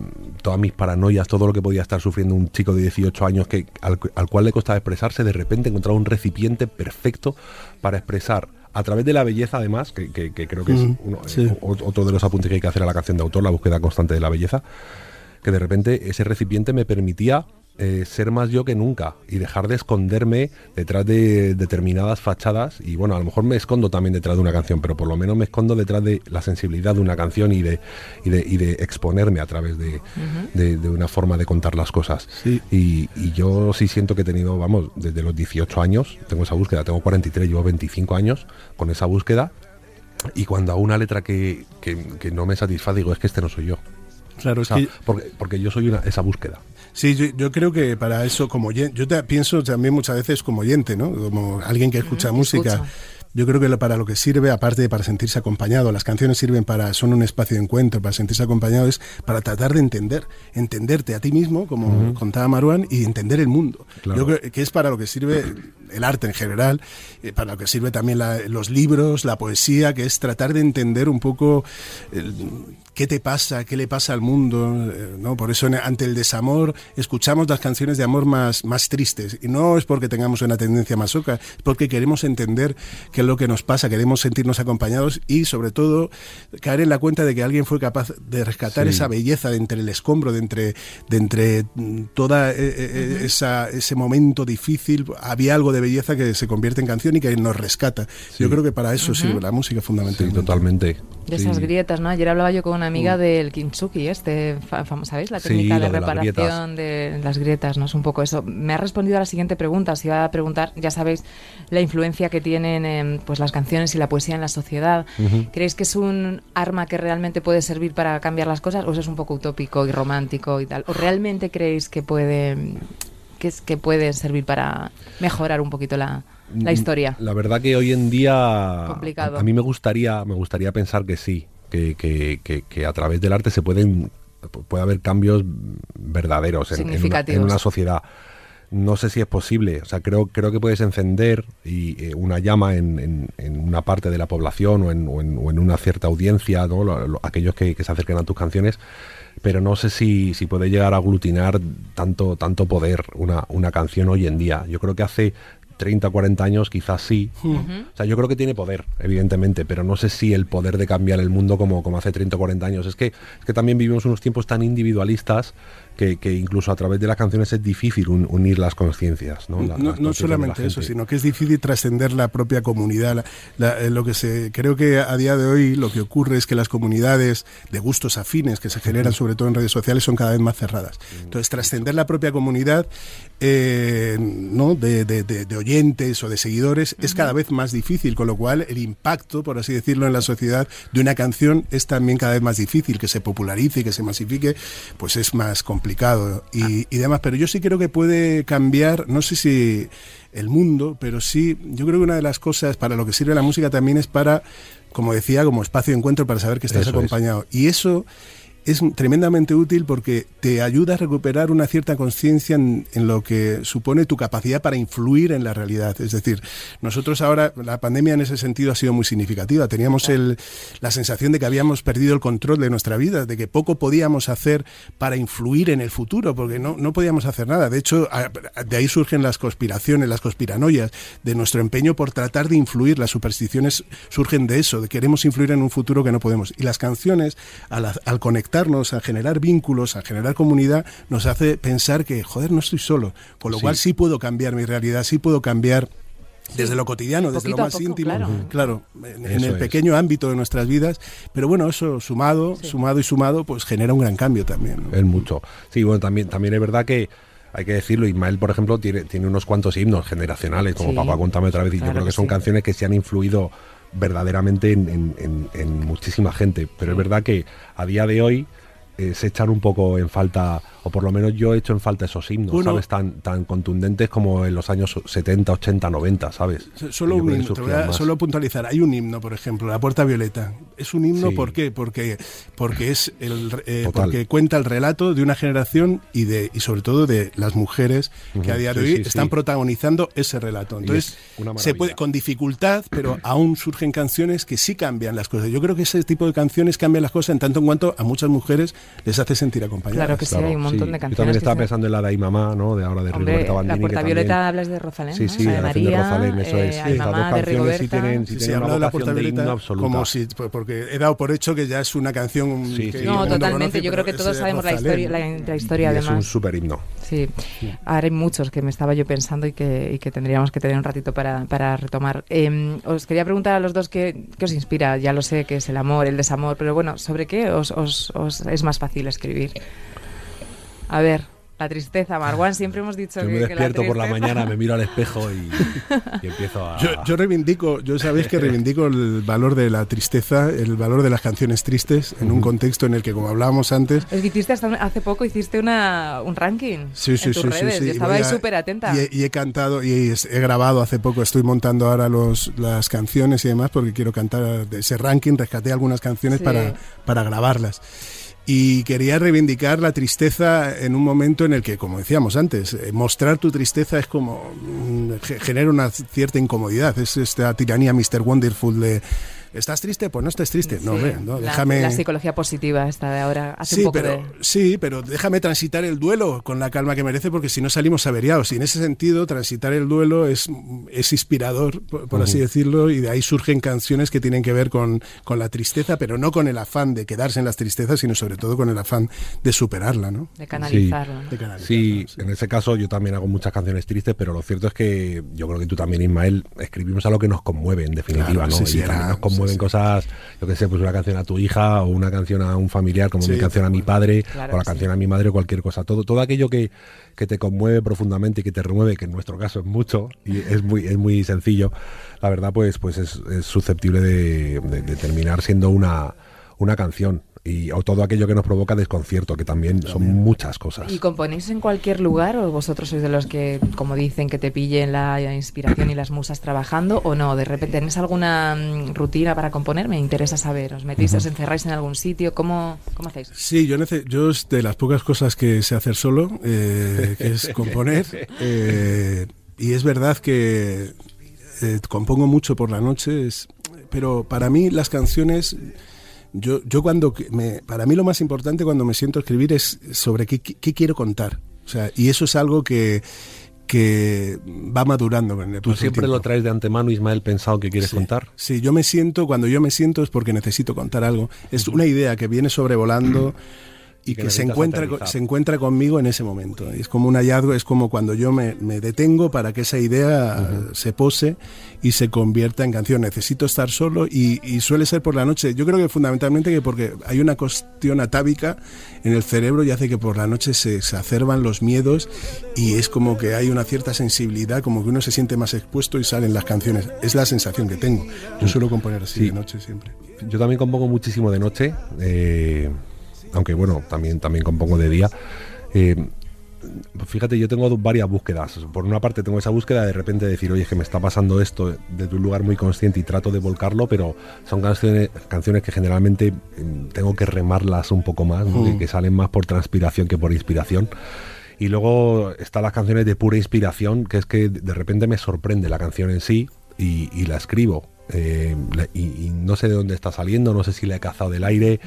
todas mis paranoias, todo lo que podía estar sufriendo un chico de 18 años que, al, cual le costaba expresarse, de repente encontraba un recipiente perfecto para expresar a través de la belleza además, que, creo que es eh, otro de los apuntes que hay que hacer a la canción de autor, la búsqueda constante de la belleza, que de repente ese recipiente me permitía eh, ser más yo que nunca y dejar de esconderme detrás de determinadas fachadas y bueno, a lo mejor me escondo también detrás de una canción, pero por lo menos me escondo detrás de la sensibilidad de una canción y de, y de, exponerme a través de, una forma de contar las cosas. Y, yo sí siento que he tenido, vamos, desde los 18 años, tengo esa búsqueda, tengo 43, llevo 25 años con esa búsqueda y cuando hago una letra que, no me satisface digo, es que este no soy yo. Claro, es que... porque, porque yo soy una, esa búsqueda. Sí, yo, creo que para eso, como yo te, pienso también muchas veces como oyente, ¿no? Como alguien que escucha música. Yo creo que para lo que sirve, aparte de para sentirse acompañado, las canciones sirven para, son un espacio de encuentro, para sentirse acompañado, es para tratar de entender, entenderte a ti mismo, como contaba Maruán, y entender el mundo. Yo creo que es para lo que sirve el arte en general, eh, para lo que sirve también los libros, la poesía, que es tratar de entender un poco qué te pasa, qué le pasa al mundo, eh, ¿no? Por eso ante el desamor escuchamos las canciones de amor más, más tristes. Y no es porque tengamos una tendencia masoca, es porque queremos entender qué es lo que nos pasa, queremos sentirnos acompañados y sobre todo caer en la cuenta de que alguien fue capaz de rescatar esa belleza de entre el escombro, de entre, de entre toda eh, eh, esa, ese momento difícil, había algo de belleza que se convierte en canción y que nos rescata. Yo creo que para eso sirve la música fundamentalmente. totalmente. De esas grietas, ¿no? Ayer hablaba yo con una amiga mm. del Kintsugi, este, ¿sabéis? La técnica de reparación de las, grietas, ¿no? Es un poco eso. Me ha respondido a la siguiente pregunta. Si iba a preguntar, ya sabéis, la influencia que tienen pues las canciones y la poesía en la sociedad. ¿Creéis que es un arma que realmente puede servir para cambiar las cosas o es un poco utópico y romántico y tal? ¿O realmente creéis que puede que, es, que puede servir para mejorar un poquito la, la mm, historia. La verdad que hoy en día A, mí me gustaría, me gustaría pensar que sí, que, que, a través del arte se pueden puede haber cambios verdaderos en, en, una, sociedad. No sé si es posible, o sea, creo, creo que puedes encender y, eh, una llama en, una parte de la población o en, una cierta audiencia, ¿no? aquellos que, se acerquen a tus canciones, pero no sé si, si puede llegar a aglutinar tanto, tanto poder una, una canción hoy en día. Yo creo que hace 30, 40 años quizás sí. O sea, yo creo que tiene poder, evidentemente, pero no sé si el poder de cambiar el mundo como, como hace 30 o 40 años. Es que, es que también vivimos unos tiempos tan individualistas que, incluso a través de las canciones es difícil unir las conciencias. No, no, solamente eso, sino que es difícil trascender la propia comunidad. Eh, lo que se, creo que a día de hoy lo que ocurre es que las comunidades de gustos afines que se generan sobre todo en redes sociales son cada vez más cerradas. Entonces, trascender la propia comunidad eh, ¿no? De, de, oyentes o de seguidores es cada vez más difícil, con lo cual el impacto, por así decirlo, en la sociedad de una canción es también cada vez más difícil, que se popularice, y que se masifique, pues es más complicado complicado y, y demás, pero yo sí creo que puede cambiar, no sé si el mundo, pero sí, yo creo que una de las cosas para lo que sirve la música también es para, como decía, como espacio de encuentro para saber que estás acompañado. Y eso es tremendamente útil porque te ayuda a recuperar una cierta conciencia en, lo que supone tu capacidad para influir en la realidad. Es decir, nosotros ahora, la pandemia en ese sentido ha sido muy significativa. Teníamos el, la sensación de que habíamos perdido el control de nuestra vida, de que poco podíamos hacer para influir en el futuro, porque no, no podíamos hacer nada. De hecho, de ahí surgen las conspiraciones, las conspiranoias, de nuestro empeño por tratar de influir. Las supersticiones surgen de eso, de queremos influir en un futuro que no podemos. Y las canciones, al, al conectar a generar vínculos, a generar comunidad, nos hace pensar que, joder, no estoy solo. Con lo cual sí puedo cambiar mi realidad, sí puedo cambiar desde lo cotidiano, desde lo más íntimo, claro, en, el pequeño ámbito de nuestras vidas, pero bueno, eso sumado, sumado y sumado, pues genera un gran cambio también. Es mucho. Sí, bueno, también, también es verdad que hay que decirlo, Ismael, por ejemplo, tiene, tiene unos cuantos himnos generacionales, como Papá, contame otra vez, y yo creo que son canciones que se han influido verdaderamente en, muchísima gente. Pero es verdad que a día de hoy eh, se echan un poco en falta o por lo menos yo he hecho en falta esos himnos, ¿sabes? Tan, tan contundentes como en los años 70, 80, 90, ¿sabes? Solo, un himno, solo puntualizar. Hay un himno, por ejemplo, La Puerta Violeta. Es un himno, ¿por qué? Porque, porque, es el, eh, porque cuenta el relato de una generación y, de, y sobre todo de las mujeres que a día de hoy están protagonizando ese relato. Entonces, se puede, con dificultad, pero aún surgen canciones que sí cambian las cosas. Yo creo que ese tipo de canciones cambian las cosas en tanto en cuanto a muchas mujeres les hace sentir acompañadas. Claro que sí, hay un montón de canciones. Yo también estaba pensando en la de Ay Mamá, ¿no? De ahora de Hombre, Rigoberta Bandini. La Puerta Violeta hablas de Rosalén, Sí, sí, de, María, de Rosalén, eso es. Eh, Mamá, de Rigoberta. Sí tienen, sí, sí tienen una de la Puerta Violeta absoluta. como si, porque he dado por hecho que ya es una canción sí, que sí. No, totalmente, conoce, yo creo que todos sabemos la historia, la, la historia y además. Es un super himno. Sí, ahora hay muchos que me estaba yo pensando y que, y que tendríamos que tener un ratito para, para retomar. Eh, os quería preguntar a los dos qué, qué, os inspira, ya lo sé que es el amor, el desamor, pero bueno, ¿sobre qué os, os, os es más fácil escribir? A ver, la tristeza, Marwan, siempre hemos dicho yo que. me despierto que la por la mañana, me miro al espejo y, y empiezo a. Yo, yo, reivindico, yo sabéis que reivindico el valor de la tristeza, el valor de las canciones tristes en un contexto en el que, como hablábamos antes. Es que hiciste hasta hace poco hiciste una, un ranking. Sí, sí, en tus sí, redes, sí, sí. Estaba ahí súper atenta. Y he, y he, cantado y he, he, grabado hace poco, estoy montando ahora los, las canciones y demás porque quiero cantar de ese ranking, rescaté algunas canciones Sí. para, para grabarlas. Y quería reivindicar la tristeza en un momento en el que, como decíamos antes, eh, mostrar tu tristeza es como. mm, ge- genera una cierta incomodidad. Es esta tiranía Mr. Wonderful de. ¿Estás triste? Pues no estés triste. No, Sí, hombre, no, la, déjame. la psicología positiva esta de ahora hace Sí un poco pero, de. sí, pero déjame transitar el duelo con la calma que merece, porque si no salimos averiados. Y en ese sentido, transitar el duelo es, es inspirador, por, por así decirlo, y de ahí surgen canciones que tienen que ver con, con la tristeza, pero no con el afán de quedarse en las tristezas, sino sobre todo con el afán de superarla, ¿no? de canalizarla, Sí, en ese caso yo también hago muchas canciones tristes, pero lo cierto es que yo creo que tú también, Ismael, escribimos algo que nos conmueve, en definitiva, Claro, ¿no? sí, sí, y era- nos conmueven sí. cosas, yo que sé, pues una canción a tu hija o una canción a un familiar, como Sí, mi canción a mi padre, Claro o la canción a mi madre, o cualquier cosa. Todo, todo aquello que, que te conmueve profundamente y que te remueve, que en nuestro caso es mucho, y es muy, es muy sencillo, la verdad, pues, pues es, es susceptible de, de- de terminar siendo una, una canción. Y, o todo aquello que nos provoca desconcierto, que también son muchas cosas. ¿Y componéis en cualquier lugar o vosotros sois de los que, como dicen, que te pillen la inspiración y las musas trabajando o no? ¿De repente tenéis alguna mm, rutina para componer? Me interesa saber. ¿Os metéis, os encerráis en algún sitio? ¿Cómo, cómo hacéis? Sí, yo, yo es de las pocas cosas que sé hacer solo, eh, que es componer. eh, y es verdad que eh, compongo mucho por la noche, es- pero para mí las canciones, yo, yo cuando me, para mí lo más importante cuando me siento a escribir es sobre qué, qué- qué quiero contar. O sea, y eso es algo que, que va madurando. ¿Tú siempre lo traes de antemano, Ismael, pensado que quieres Sí. contar? Sí, yo me siento, cuando yo me siento es porque necesito contar algo. Es una idea que viene sobrevolando y que, que se, encuentra, se encuentra conmigo en ese momento. Es como un hallazgo, es como cuando yo me, me detengo para que esa idea se pose y se convierta en canción. Necesito estar solo y, y suele ser por la noche. Yo creo que fundamentalmente que porque hay una cuestión atávica en el cerebro y hace que por la noche se exacerban los miedos y es como que hay una cierta sensibilidad, como que uno se siente más expuesto y salen las canciones. Es la sensación que tengo. Yo suelo componer así Sí. de noche siempre. Yo también compongo muchísimo de noche, eh, aunque bueno, también, también compongo de día. Eh, fíjate, yo tengo varias búsquedas. Por una parte tengo esa búsqueda de, de repente decir, oye, es que me está pasando esto desde un lugar muy consciente y trato de volcarlo, pero son canciones, canciones que generalmente mm, tengo que remarlas un poco más, ¿no? que, que salen más por transpiración que por inspiración. Y luego están las canciones de pura inspiración, que es que de repente me sorprende la canción en sí y, y la escribo. Eh, y, y no sé de dónde está saliendo, no sé si la he cazado del aire,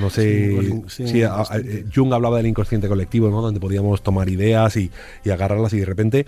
no sé. Sí, igual, sí, sí, a- a- bastante. Jung hablaba del inconsciente colectivo, ¿no? Donde podíamos tomar ideas y, y agarrarlas y de repente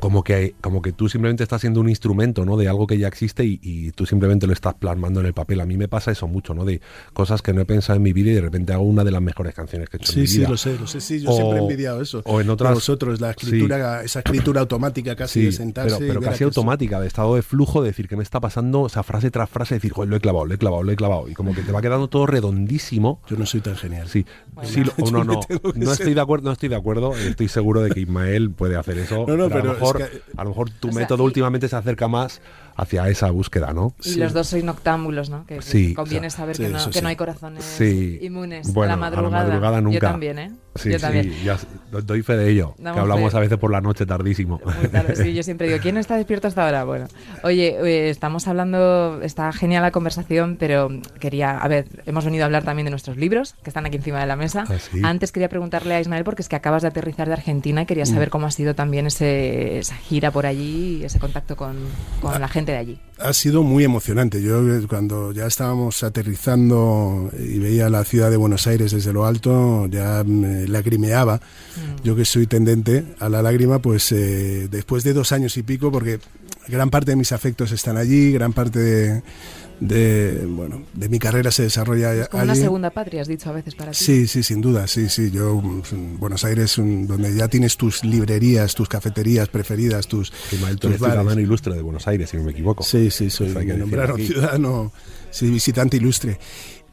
como que como que tú simplemente estás siendo un instrumento no de algo que ya existe y, y tú simplemente lo estás plasmando en el papel a mí me pasa eso mucho no de cosas que no he pensado en mi vida y de repente hago una de las mejores canciones que he hecho en Sí, mi sí, vida lo sé, lo sé. Sí, yo O- siempre he envidiado eso. o en otras- De vosotros, la escritura, esa escritura automática casi Sí, de sentarse. pero, pero casi automática, de estado de flujo, de decir que me está pasando, o sea, frase tras frase, decir, joder, lo he clavado, lo he clavado, lo he clavado. Y como que te va quedando todo redondísimo. Yo no soy tan genial. Sí, sí, no, no, no ser- estoy de acuerdo, no estoy de acuerdo. Estoy seguro de que Ismael puede hacer eso. No, no, pero es que- a lo mejor tu O sea, método y- últimamente se acerca más hacia esa búsqueda, ¿no? Y los dos sois noctámbulos, ¿no? Que, Sí, conviene o sea, saber sí, que, no, que hay corazones Sí. inmunes Bueno, a a la la madrugada. madrugada Yo nunca. también, ¿eh? Sí, Yo sí, también. ya s- do- doy fe de ello. Damos que hablamos fe. a veces por la noche tardísimo. Muy tarde, sí, yo siempre digo, ¿quién está despierto hasta ahora? Bueno, oye, eh, estamos hablando, está genial la conversación, pero quería, a ver, hemos venido a hablar también de nuestros libros, que están aquí encima de la mesa. Ah, sí. Antes quería preguntarle a Ismael, porque es que acabas de aterrizar de Argentina y Mm. quería saber cómo ha sido también ese, esa gira por allí y ese contacto con, con la gente de allí. Ha sido muy emocionante. Yo eh, cuando ya estábamos aterrizando y veía la ciudad de Buenos Aires desde lo alto, ya me lagrimeaba. Yo que soy tendente a la lágrima, pues eh, después de dos años y pico, porque gran parte de mis afectos están allí, gran parte de, de, bueno, de mi carrera se desarrolla Es como una allí. segunda patria, has dicho a veces para ti. Sí, sí, sin duda, sí, sí. Yo, mm, Buenos Aires, mm, donde ya tienes tus librerías, tus cafeterías preferidas, tus, eres bares. ciudadano ilustre de Buenos Aires, si no me equivoco. Sí, sí, soy me nombraron aquí. ciudadano, sí, visitante ilustre.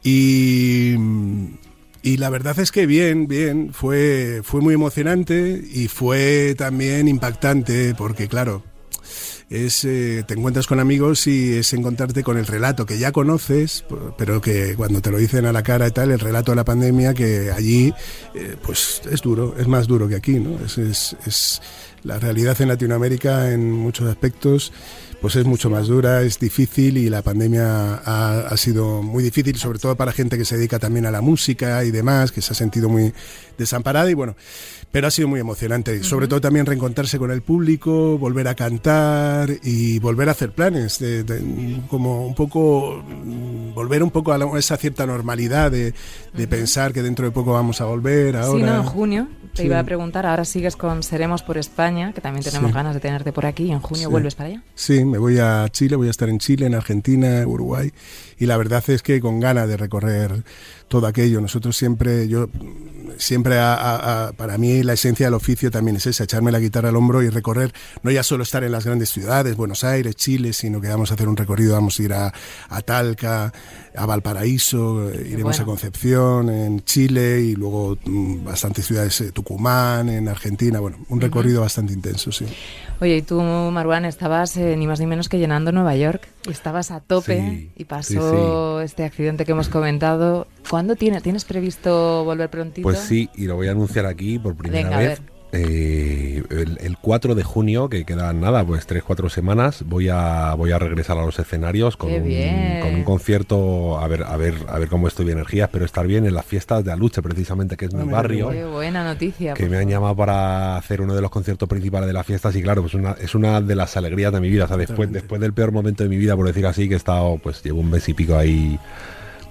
Y, y la verdad es que bien, bien, fue, fue muy emocionante y fue también impactante porque, claro, es, eh, te encuentras con amigos y es encontrarte con el relato que ya conoces, pero que cuando te lo dicen a la cara y tal, el relato de la pandemia, que allí eh, pues es duro, es más duro que aquí, ¿no? Es la realidad en Latinoamérica en muchos aspectos pues es mucho más dura, es difícil y la pandemia ha, ha sido muy difícil, sobre todo para gente que se dedica también a la música y demás, que se ha sentido muy desamparada y bueno, pero ha sido muy emocionante. Sobre todo también reencontrarse con el público, volver a cantar y volver a hacer planes, de, de- como un poco, mm, volver un poco a la- esa cierta normalidad de, de pensar que dentro de poco vamos a volver ahora. Sí, no, en junio. Te Sí. iba a preguntar, ahora sigues con Seremos por España, que también tenemos Sí. ganas de tenerte por aquí, y en junio Sí. vuelves para allá. Sí, me voy a Chile, voy a estar en Chile, en Argentina, Uruguay, y la verdad es que con ganas de recorrer todo aquello. Nosotros siempre, yo siempre a- a- a- para mí la esencia del oficio también es esa, echarme la guitarra al hombro y recorrer, no ya solo estar en las grandes ciudades, Buenos Aires, Chile, sino que vamos a hacer un recorrido, vamos a ir a, a Talca, a Valparaíso, eh, iremos bueno. a Concepción, en Chile y luego mm, bastantes ciudades, eh, Tucumán, en Argentina, bueno, un recorrido bastante intenso, sí. Oye, y tú, Marwan, estabas eh, ni más ni menos que llenando Nueva York. Estabas a tope Sí, y pasó este accidente que hemos comentado. ¿Cuándo tiene, tienes previsto volver prontito? Pues sí, y lo voy a anunciar aquí por primera Venga, vez. Eh, el, el 4 de junio, que quedan nada, pues 3-4 semanas, voy a voy a regresar a los escenarios con, un, con un concierto, a ver, a ver, a ver cómo estoy de energías, pero estar bien en las fiestas de Aluche, precisamente, que es mi barrio. Qué buena noticia. que me han llamado para hacer uno de los conciertos principales de las fiestas y claro, pues una, es una de las alegrías de mi vida. O sea, después, después del peor momento de mi vida, por decir así, que he estado, pues llevo un mes y pico ahí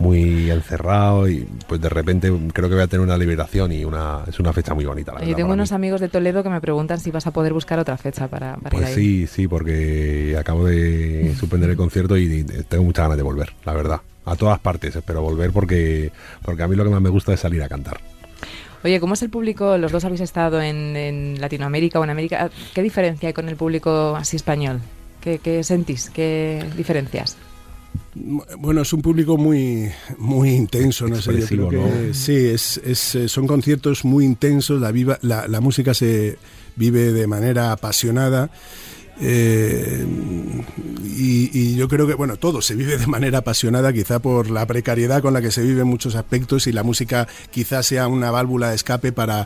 muy encerrado y pues de repente creo que voy a tener una liberación y una es una fecha muy bonita. La verdad, tengo unos mí. amigos de Toledo que me preguntan si vas a poder buscar otra fecha para, para Pues ir ahí. sí, sí, porque acabo de suspender el concierto y, y tengo muchas ganas de volver, la verdad. A todas partes, espero volver porque, porque a mí lo que más me gusta es salir a cantar. Oye, ¿cómo es el público? Los dos habéis estado en, en Latinoamérica o en América. ¿Qué diferencia hay con el público así español? ¿Qué, qué sentís? ¿Qué diferencias? Bueno, es un público muy, muy intenso, no sé, yo creo que ¿no? sí, es, es, eh, son conciertos muy intensos, la, viva, la, la música se vive de manera apasionada. eh, y, y yo creo que, bueno, todo se vive de manera apasionada, quizá por la precariedad con la que se vive en muchos aspectos y la música quizá sea una válvula de escape para,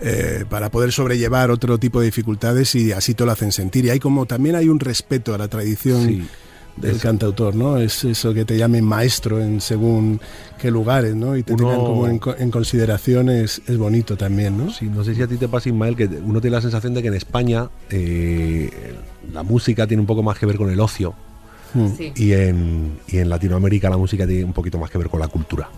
eh, para poder sobrellevar otro tipo de dificultades y así te lo hacen sentir. Y hay como también hay un respeto a la tradición Sí. Del cantautor, ¿no? Es eso que te llamen maestro en según qué lugares, ¿no? Y te Uno- tengan como en, en consideración es, es bonito también, ¿no? Sí, no sé si a ti te pasa, Ismael, que uno tiene la sensación de que en España eh, la música tiene un poco más que ver con el ocio Mm. Sí. y en, y en Latinoamérica la música tiene un poquito más que ver con la cultura.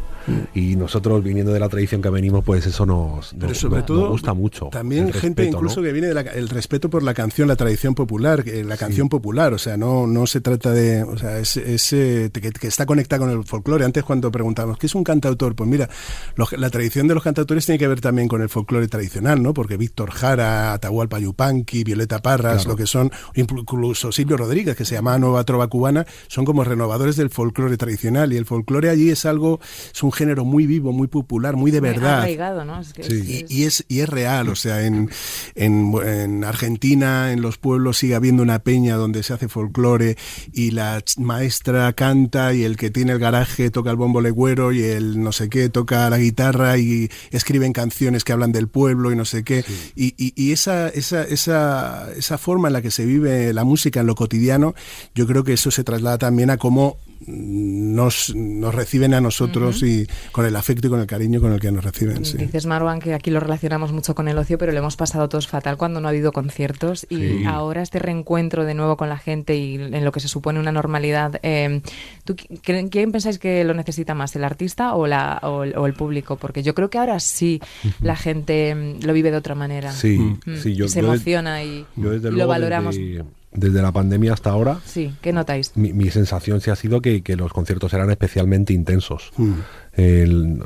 Y nosotros, viniendo de la tradición que venimos, pues eso nos, Pero sobre nos- todo nos gusta mucho. También El gente respeto, incluso ¿no? que viene del respeto por la canción, la tradición popular, que- la canción popular, o sea, no, no se trata de, o sea, es, es, eh, que, que está conectada con el folclore. Antes cuando preguntábamos, ¿qué es un cantautor? Pues mira, los- la tradición de los cantautores tiene que ver también con el folclore tradicional, ¿no? Porque Víctor Jara, Atahualpa Yupanqui, Violeta Parras, Claro. lo que son, incluso Silvio Rodríguez, que se llamaba Nueva Trova Cubana, son como renovadores del folclore tradicional y el folclore allí es algo, es un género muy vivo, muy popular, muy de verdad. Arraigado, ¿no? Es que Sí, y, y es, y es real, o sea, en, en, en Argentina, en los pueblos sigue habiendo una peña donde se hace folclore y la maestra canta y el que tiene el garaje toca el bombo legüero y el no sé qué toca la guitarra y escriben canciones que hablan del pueblo y no sé qué. Y, y- y esa, esa, esa, esa forma en la que se vive la música en lo cotidiano, yo creo que eso se traslada también a cómo nos, nos reciben a nosotros y con el afecto y con el cariño con el que nos reciben. Sí. Dices, Marwan, que aquí lo relacionamos mucho con el ocio, pero lo hemos pasado todos fatal cuando no ha habido conciertos y Sí. ahora este reencuentro de nuevo con la gente y en lo que se supone una normalidad. eh, ¿tú, ¿Quién pensáis que lo necesita más, el artista o, la, o, el, o el público? Porque yo creo que ahora sí la gente mm, lo vive de otra manera. Sí, Mm, sí, yo, se yo de- emociona y, yo desde y lo valoramos. Desde, desde la pandemia hasta ahora, Sí, ¿qué notáis? mi, mi sensación sí ha sido que, que los conciertos eran especialmente intensos. Mm. El-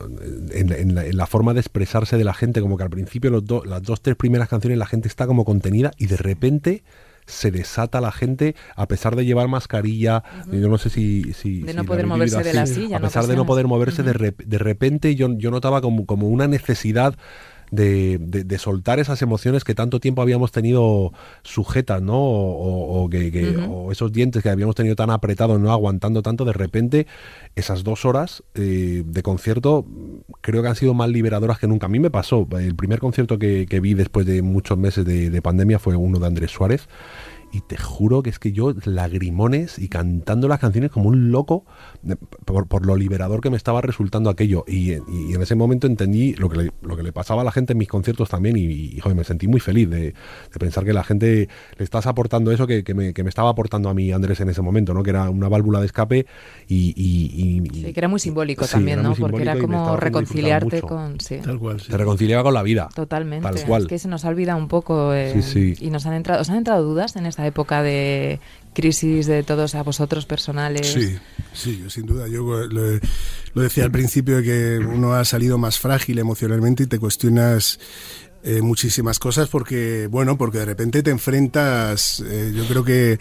en, en la, en la forma de expresarse de la gente, como que al principio los do- las dos, tres primeras canciones la gente está como contenida y de repente se desata la gente a pesar de llevar mascarilla, yo no sé si... si- De no poder moverse vivido de la así. silla, A pesar de no poder moverse, de, de repente yo, yo notaba como, como una necesidad de, de- de soltar esas emociones que tanto tiempo habíamos tenido sujetas, ¿no? O, o- o que, o esos dientes que habíamos tenido tan apretados, no aguantando tanto, de repente esas dos horas eh, de concierto creo que han sido más liberadoras que nunca. A mí me pasó, el primer concierto que, que vi después de muchos meses de, de pandemia fue uno de Andrés Suárez. Y te juro que es que yo, lagrimones y cantando las canciones como un loco, de- por, por lo liberador que me estaba resultando aquello. Y, y en ese momento entendí lo que, le, lo que le pasaba a la gente en mis conciertos también. Y, y, joder, me sentí muy feliz de, de pensar que la gente le estás aportando eso que, que me, que me estaba aportando a mí Andrés en ese momento, ¿no? Que era una válvula de escape y. y- Sí, que era muy simbólico Sí, también, ¿no? Porque era como reconciliarte con... Sí. Tal cual, sí. te reconciliaba con la vida. Totalmente. Tal cual. Es que se nos ha olvidado un poco. eh, Sí, sí. Y nos han entrado, ¿os han entrado dudas en esta época de crisis de todos a vosotros personales? Sí, sí, sin duda. Yo lo, lo decía al principio de que uno ha salido más frágil emocionalmente y te cuestionas eh, muchísimas cosas porque, bueno, porque de repente te enfrentas, eh, yo creo que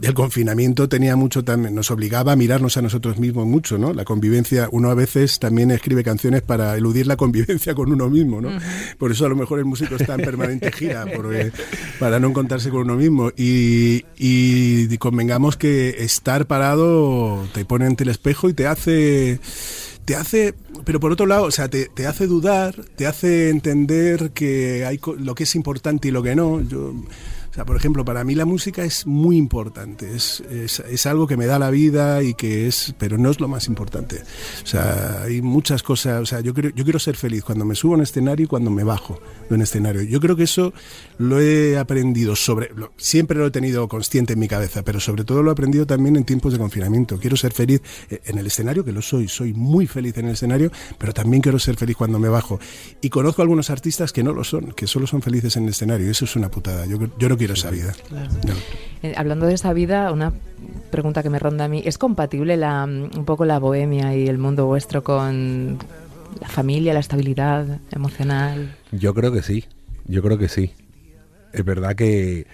el confinamiento tenía mucho también, nos obligaba a mirarnos a nosotros mismos mucho, ¿no? La convivencia, uno a veces también escribe canciones para eludir la convivencia con uno mismo, ¿no? Por eso a lo mejor el músico está en permanente gira, porque, para no encontrarse con uno mismo. Y, y convengamos que estar parado te pone ante el espejo y te hace te hace, pero por otro lado, o sea, te, te hace dudar, te hace entender que hay lo que es importante y lo que no. Yo, por ejemplo, para mí la música es muy importante, es, es, algo que me da la vida y que es, pero no es lo más importante. O sea, hay muchas cosas, o sea, yo, creo, yo quiero ser feliz cuando me subo a un escenario y cuando me bajo de un escenario. Yo creo que eso lo he aprendido sobre, siempre lo he tenido consciente en mi cabeza, pero sobre todo lo he aprendido también en tiempos de confinamiento. Quiero ser feliz eh, en el escenario, que lo soy, soy muy feliz en el escenario, pero también quiero ser feliz cuando me bajo. Y conozco algunos artistas que no lo son, que solo son felices en el escenario, eso es una putada. Yo, yo no quiero esa vida. No. Eh, hablando de esa vida, una pregunta que me ronda a mí, ¿es compatible la, un poco la bohemia y el mundo vuestro con la familia, la estabilidad emocional? Yo creo que sí, yo creo que sí. Es verdad que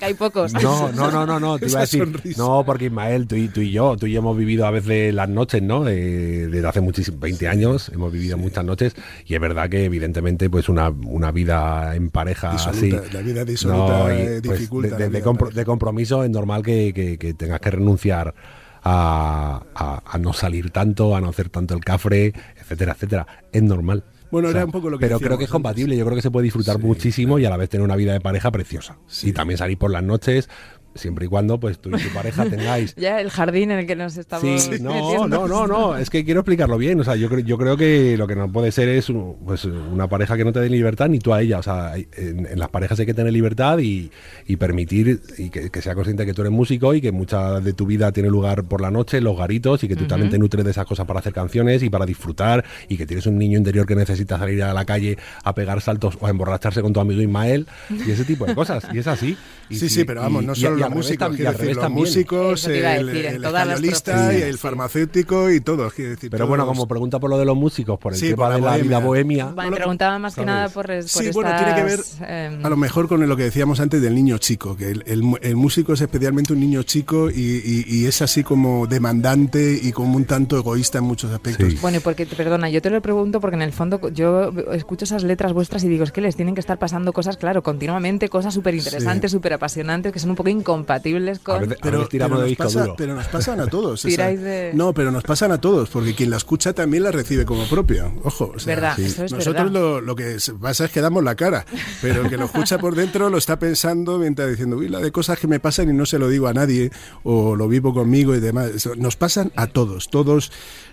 Hay pocos. No, no, no, no, no, te iba a decir, sonrisa. no, porque Ismael, tú y, tú y yo, tú y yo hemos vivido a veces las noches, ¿no? Eh, desde hace muchísimos, 20 años, hemos vivido muchas noches y es verdad que evidentemente pues una, una vida en pareja Disoluta, así. la vida disoluta, y, eh, pues, dificulta de, de- de vida compro- de compromiso es normal que, que- que tengas que renunciar a, a- a no salir tanto, a no hacer tanto el cafre, etcétera, etcétera. Es normal. Bueno, era un poco lo que Pero creo que es compatible, yo creo que se puede disfrutar muchísimo y a la vez tener una vida de pareja preciosa. Sí. Y también salir por las noches, siempre y cuando pues tú y tu pareja tengáis Ya el jardín en el que nos estamos Sí, no, metiendo. no, no, no, es que quiero explicarlo bien. O sea, yo, creo- yo creo que lo que no puede ser es un- pues, una pareja que no te dé libertad ni tú a ella. O sea, en, en las parejas hay que tener libertad y, y permitir y que, que sea consciente que tú eres músico y que mucha de tu vida tiene lugar por la noche, en los garitos y que tú también te nutres de esas cosas para hacer canciones y para disfrutar y que tienes un niño interior que necesita salir a la calle a pegar saltos o a emborracharse con tu amigo Ismael y ese tipo de cosas. Y es así. Y Sí, si- sí, pero vamos, y- no y- solo y los músicos, quiero decir, los también. músicos, el, decir, el españolista y el farmacéutico y todos. decir, Pero bueno, como pregunta por lo de los músicos, por el Sí, tema por la de la vida bohemia. bohemia. Me preguntaba más que ¿Sabes? nada por, por Sí, bueno, tiene que ver em, a lo mejor con lo que decíamos antes del niño chico, que el, el mu- el músico es especialmente un niño chico y, y- y es así como demandante y como un tanto egoísta en muchos aspectos. Sí. Bueno, y porque, perdona, yo te lo pregunto porque en el fondo yo escucho esas letras vuestras y digo, es que les tienen que estar pasando cosas, claro, continuamente, cosas súper interesantes, súper apasionantes, que son un poco incompatibles A con... veces- Pero, veces tiramos pero de nos disco pasa- duro. pero nos pasan a todos. esa- Tiráis de- No, pero nos pasan a todos, porque quien la escucha también la recibe como propia. Ojo. o sea, Verdad, eso es Nosotros verdad. lo, lo que pasa es que damos la cara, pero el que lo escucha por dentro lo está pensando mientras diciendo, uy, la de cosas que me pasan y no se lo digo a nadie, o lo vivo conmigo y demás. Eso Nos pasan a todos, todos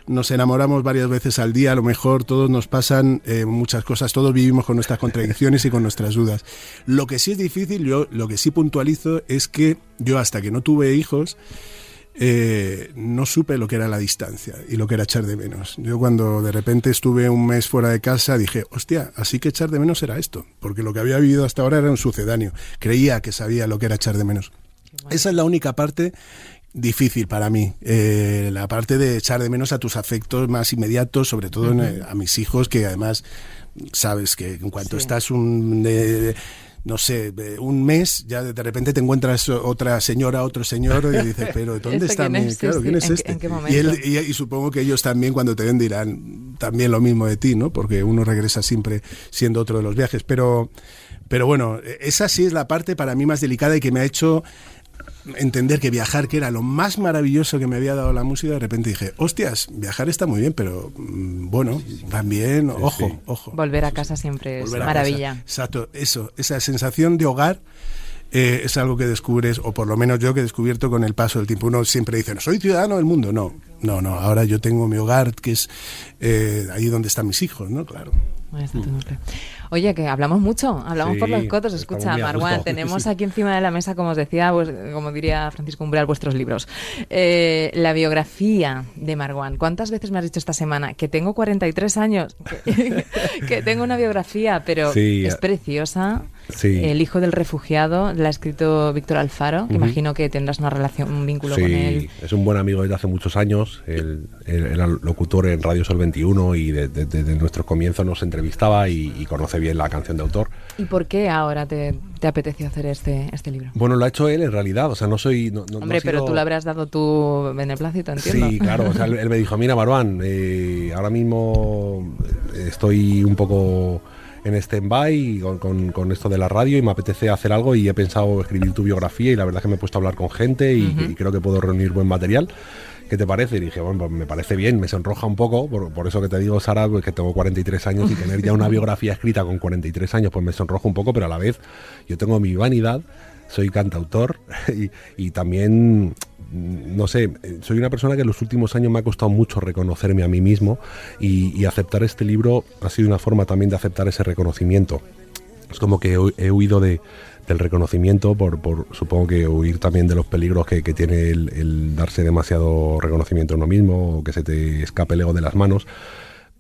nos enamoramos varias veces al día, a lo mejor todos nos pasan eh, muchas cosas, todos vivimos con nuestras contradicciones y con nuestras dudas. Lo que sí es difícil, yo lo que sí puntualizo es que yo hasta que no tuve hijos, eh, no supe lo que era la distancia y lo que era echar de menos. Yo cuando de repente estuve un mes fuera de casa dije, hostia, así que echar de menos era esto, porque lo que había vivido hasta ahora era un sucedáneo. Creía que sabía lo que era echar de menos. Esa es la única parte difícil para mí, eh, la parte de echar de menos a tus afectos más inmediatos, sobre todo en, eh, a mis hijos, que además sabes que en cuanto Sí. estás un... eh, no sé, de un mes, ya de repente te encuentras otra señora, otro señor, y dices, pero ¿dónde ¿Este está mi? es? Claro, ¿quién es ¿en qué- este? en qué y, momento? él- y- y supongo que ellos también cuando te ven dirán también lo mismo de ti, ¿no? Porque uno regresa siempre siendo otro de los viajes. Pero, pero bueno, esa sí es la parte para mí más delicada y que me ha hecho entender que viajar, que era lo más maravilloso que me había dado la música, de repente dije, hostias, viajar está muy bien, pero mm, bueno, también, ojo, sí. ojo. Volver a casa siempre es maravilla. Exacto, eso, esa sensación de hogar eh, es algo que descubres, o por lo menos yo que he descubierto con el paso del tiempo. Uno siempre dice, no soy ciudadano del mundo. No, no, no, ahora yo tengo mi hogar, que es eh, ahí donde están mis hijos, ¿no? Claro. Nombre. Oye, que hablamos mucho, hablamos Sí, por los cotos. Escucha, Marwan, tenemos aquí encima de la mesa, como os decía, pues, como diría Francisco Umbral, vuestros libros. Eh, la biografía de Marwan. ¿Cuántas veces me has dicho esta semana que tengo 43 años? Que, que tengo una biografía, pero Sí, es eh, preciosa. Sí. El hijo del refugiado, la ha escrito Víctor Alfaro, que imagino que tendrás una relación, un vínculo con él. es un buen amigo desde hace muchos años. Él, era locutor en Radio Sol 21 y de- de- desde nuestro comienzo nos entrevistaba y, y conoce bien la canción de autor. ¿Y por qué ahora te, te apeteció hacer este, este libro? Bueno, lo ha hecho él en realidad, o sea, no soy... no- no- no Hombre, pero sido- tú le habrás dado tu beneplácito, entiendo. Sí, claro. O sea, él, él me dijo, mira, Marwan, eh, ahora mismo estoy un poco en stand-by con, con- con esto de la radio y me apetece hacer algo y he pensado escribir tu biografía y la verdad es que me he puesto a hablar con gente y, creo que puedo reunir buen material. ¿Qué te parece? Y dije, bueno, pues me parece bien, me sonroja un poco, por, por eso que te digo, Sara, pues que tengo 43 años y tener ya una biografía escrita con 43 años, pues me sonroja un poco, pero a la vez yo tengo mi vanidad, soy cantautor y, y también, no sé, soy una persona que en los últimos años me ha costado mucho reconocerme a mí mismo y, aceptar este libro ha sido una forma también de aceptar ese reconocimiento. Es como que he, hu- he huido de, del reconocimiento por, por, supongo que huir también de los peligros que, que tiene el, el darse demasiado reconocimiento a uno mismo o que se te escape el ego de las manos.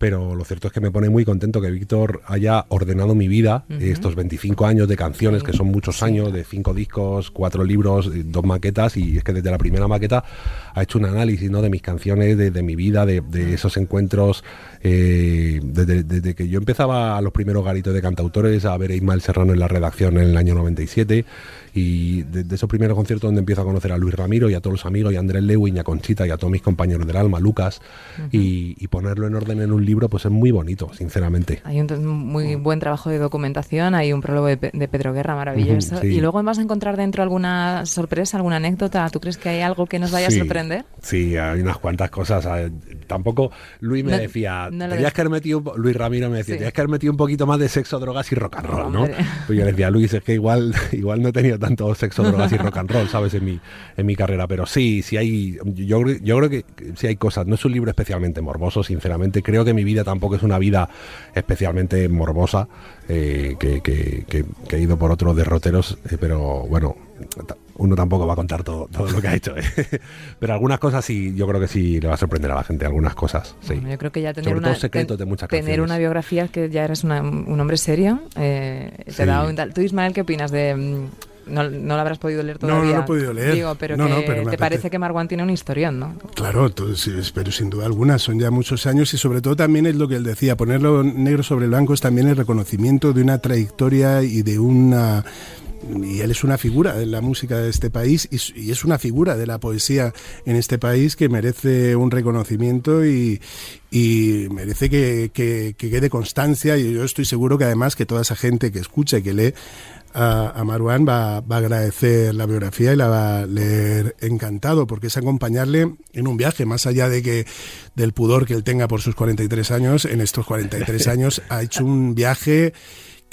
Pero lo cierto es que me pone muy contento que Víctor haya ordenado mi vida, eh, estos 25 años de canciones, que son muchos años, de cinco discos, cuatro libros, eh, dos maquetas, y es que desde la primera maqueta ha hecho un análisis ¿no? de mis canciones, de, de mi vida, de, de esos encuentros, eh, desde, desde que yo empezaba a los primeros garitos de cantautores, a ver a Ismael Serrano en la redacción en el año 97, y desde esos primeros conciertos donde empiezo a conocer a Luis Ramiro y a todos los amigos, y a Andrés Lewin, y a Conchita, y a todos mis compañeros del alma, Lucas, y, y ponerlo en orden en un libro, pues es muy bonito, sinceramente. Hay un muy buen trabajo de documentación, hay un prólogo de, Pe- de Pedro Guerra maravilloso. Sí. Y luego vas a encontrar dentro alguna sorpresa, alguna anécdota. ¿Tú crees que hay algo que nos vaya Sí, a sorprender? Sí, hay unas cuantas cosas. eh, Tampoco Luis me No- decía, no tenías des- que haber metido, un po-", Luis Ramiro me decía, Sí. tenías que haber metido un poquito más de sexo, drogas y rock and roll, ¿no? Hombre. Pues yo le decía, Luis, es que igual, igual no he tenido tanto sexo, drogas y rock and roll, ¿sabes? En mi, en mi carrera. Pero sí, sí hay, yo, creo- yo creo que sí hay cosas. No es un libro especialmente morboso, sinceramente. Creo que mi vida tampoco es una vida especialmente morbosa, eh, que, que- que- que he ido por otros derroteros, eh, pero bueno, uno tampoco va a contar todo, todo lo que ha hecho. ¿eh? Pero algunas cosas sí, yo creo que sí le va a sorprender a la gente, algunas cosas, sí. Bueno, yo creo que ya tener Sobre una, todo secretos ten- de muchas tener canciones. una biografía que ya eres una- un hombre serio, eh, te Sí. da un tal. ¿Tú, Ismael, qué opinas de, mm, no, no lo habrás podido leer todavía. No, no lo he podido leer. Digo, pero, no, que no, pero te apetece. parece que Marwan tiene un historión, ¿no? Claro, entonces, pero sin duda alguna, son ya muchos años y sobre todo también es lo que él decía, ponerlo negro sobre blanco es también el reconocimiento de una trayectoria y de una... Y él es una figura de la música de este país y, es una figura de la poesía en este país que merece un reconocimiento y, y merece que, que- que quede constancia. Y yo estoy seguro que además que toda esa gente que escucha y que lee a, a Marwan va, va a agradecer la biografía y la va a leer encantado, porque es acompañarle en un viaje, más allá de que del pudor que él tenga por sus 43 años, en estos 43 años ha hecho un viaje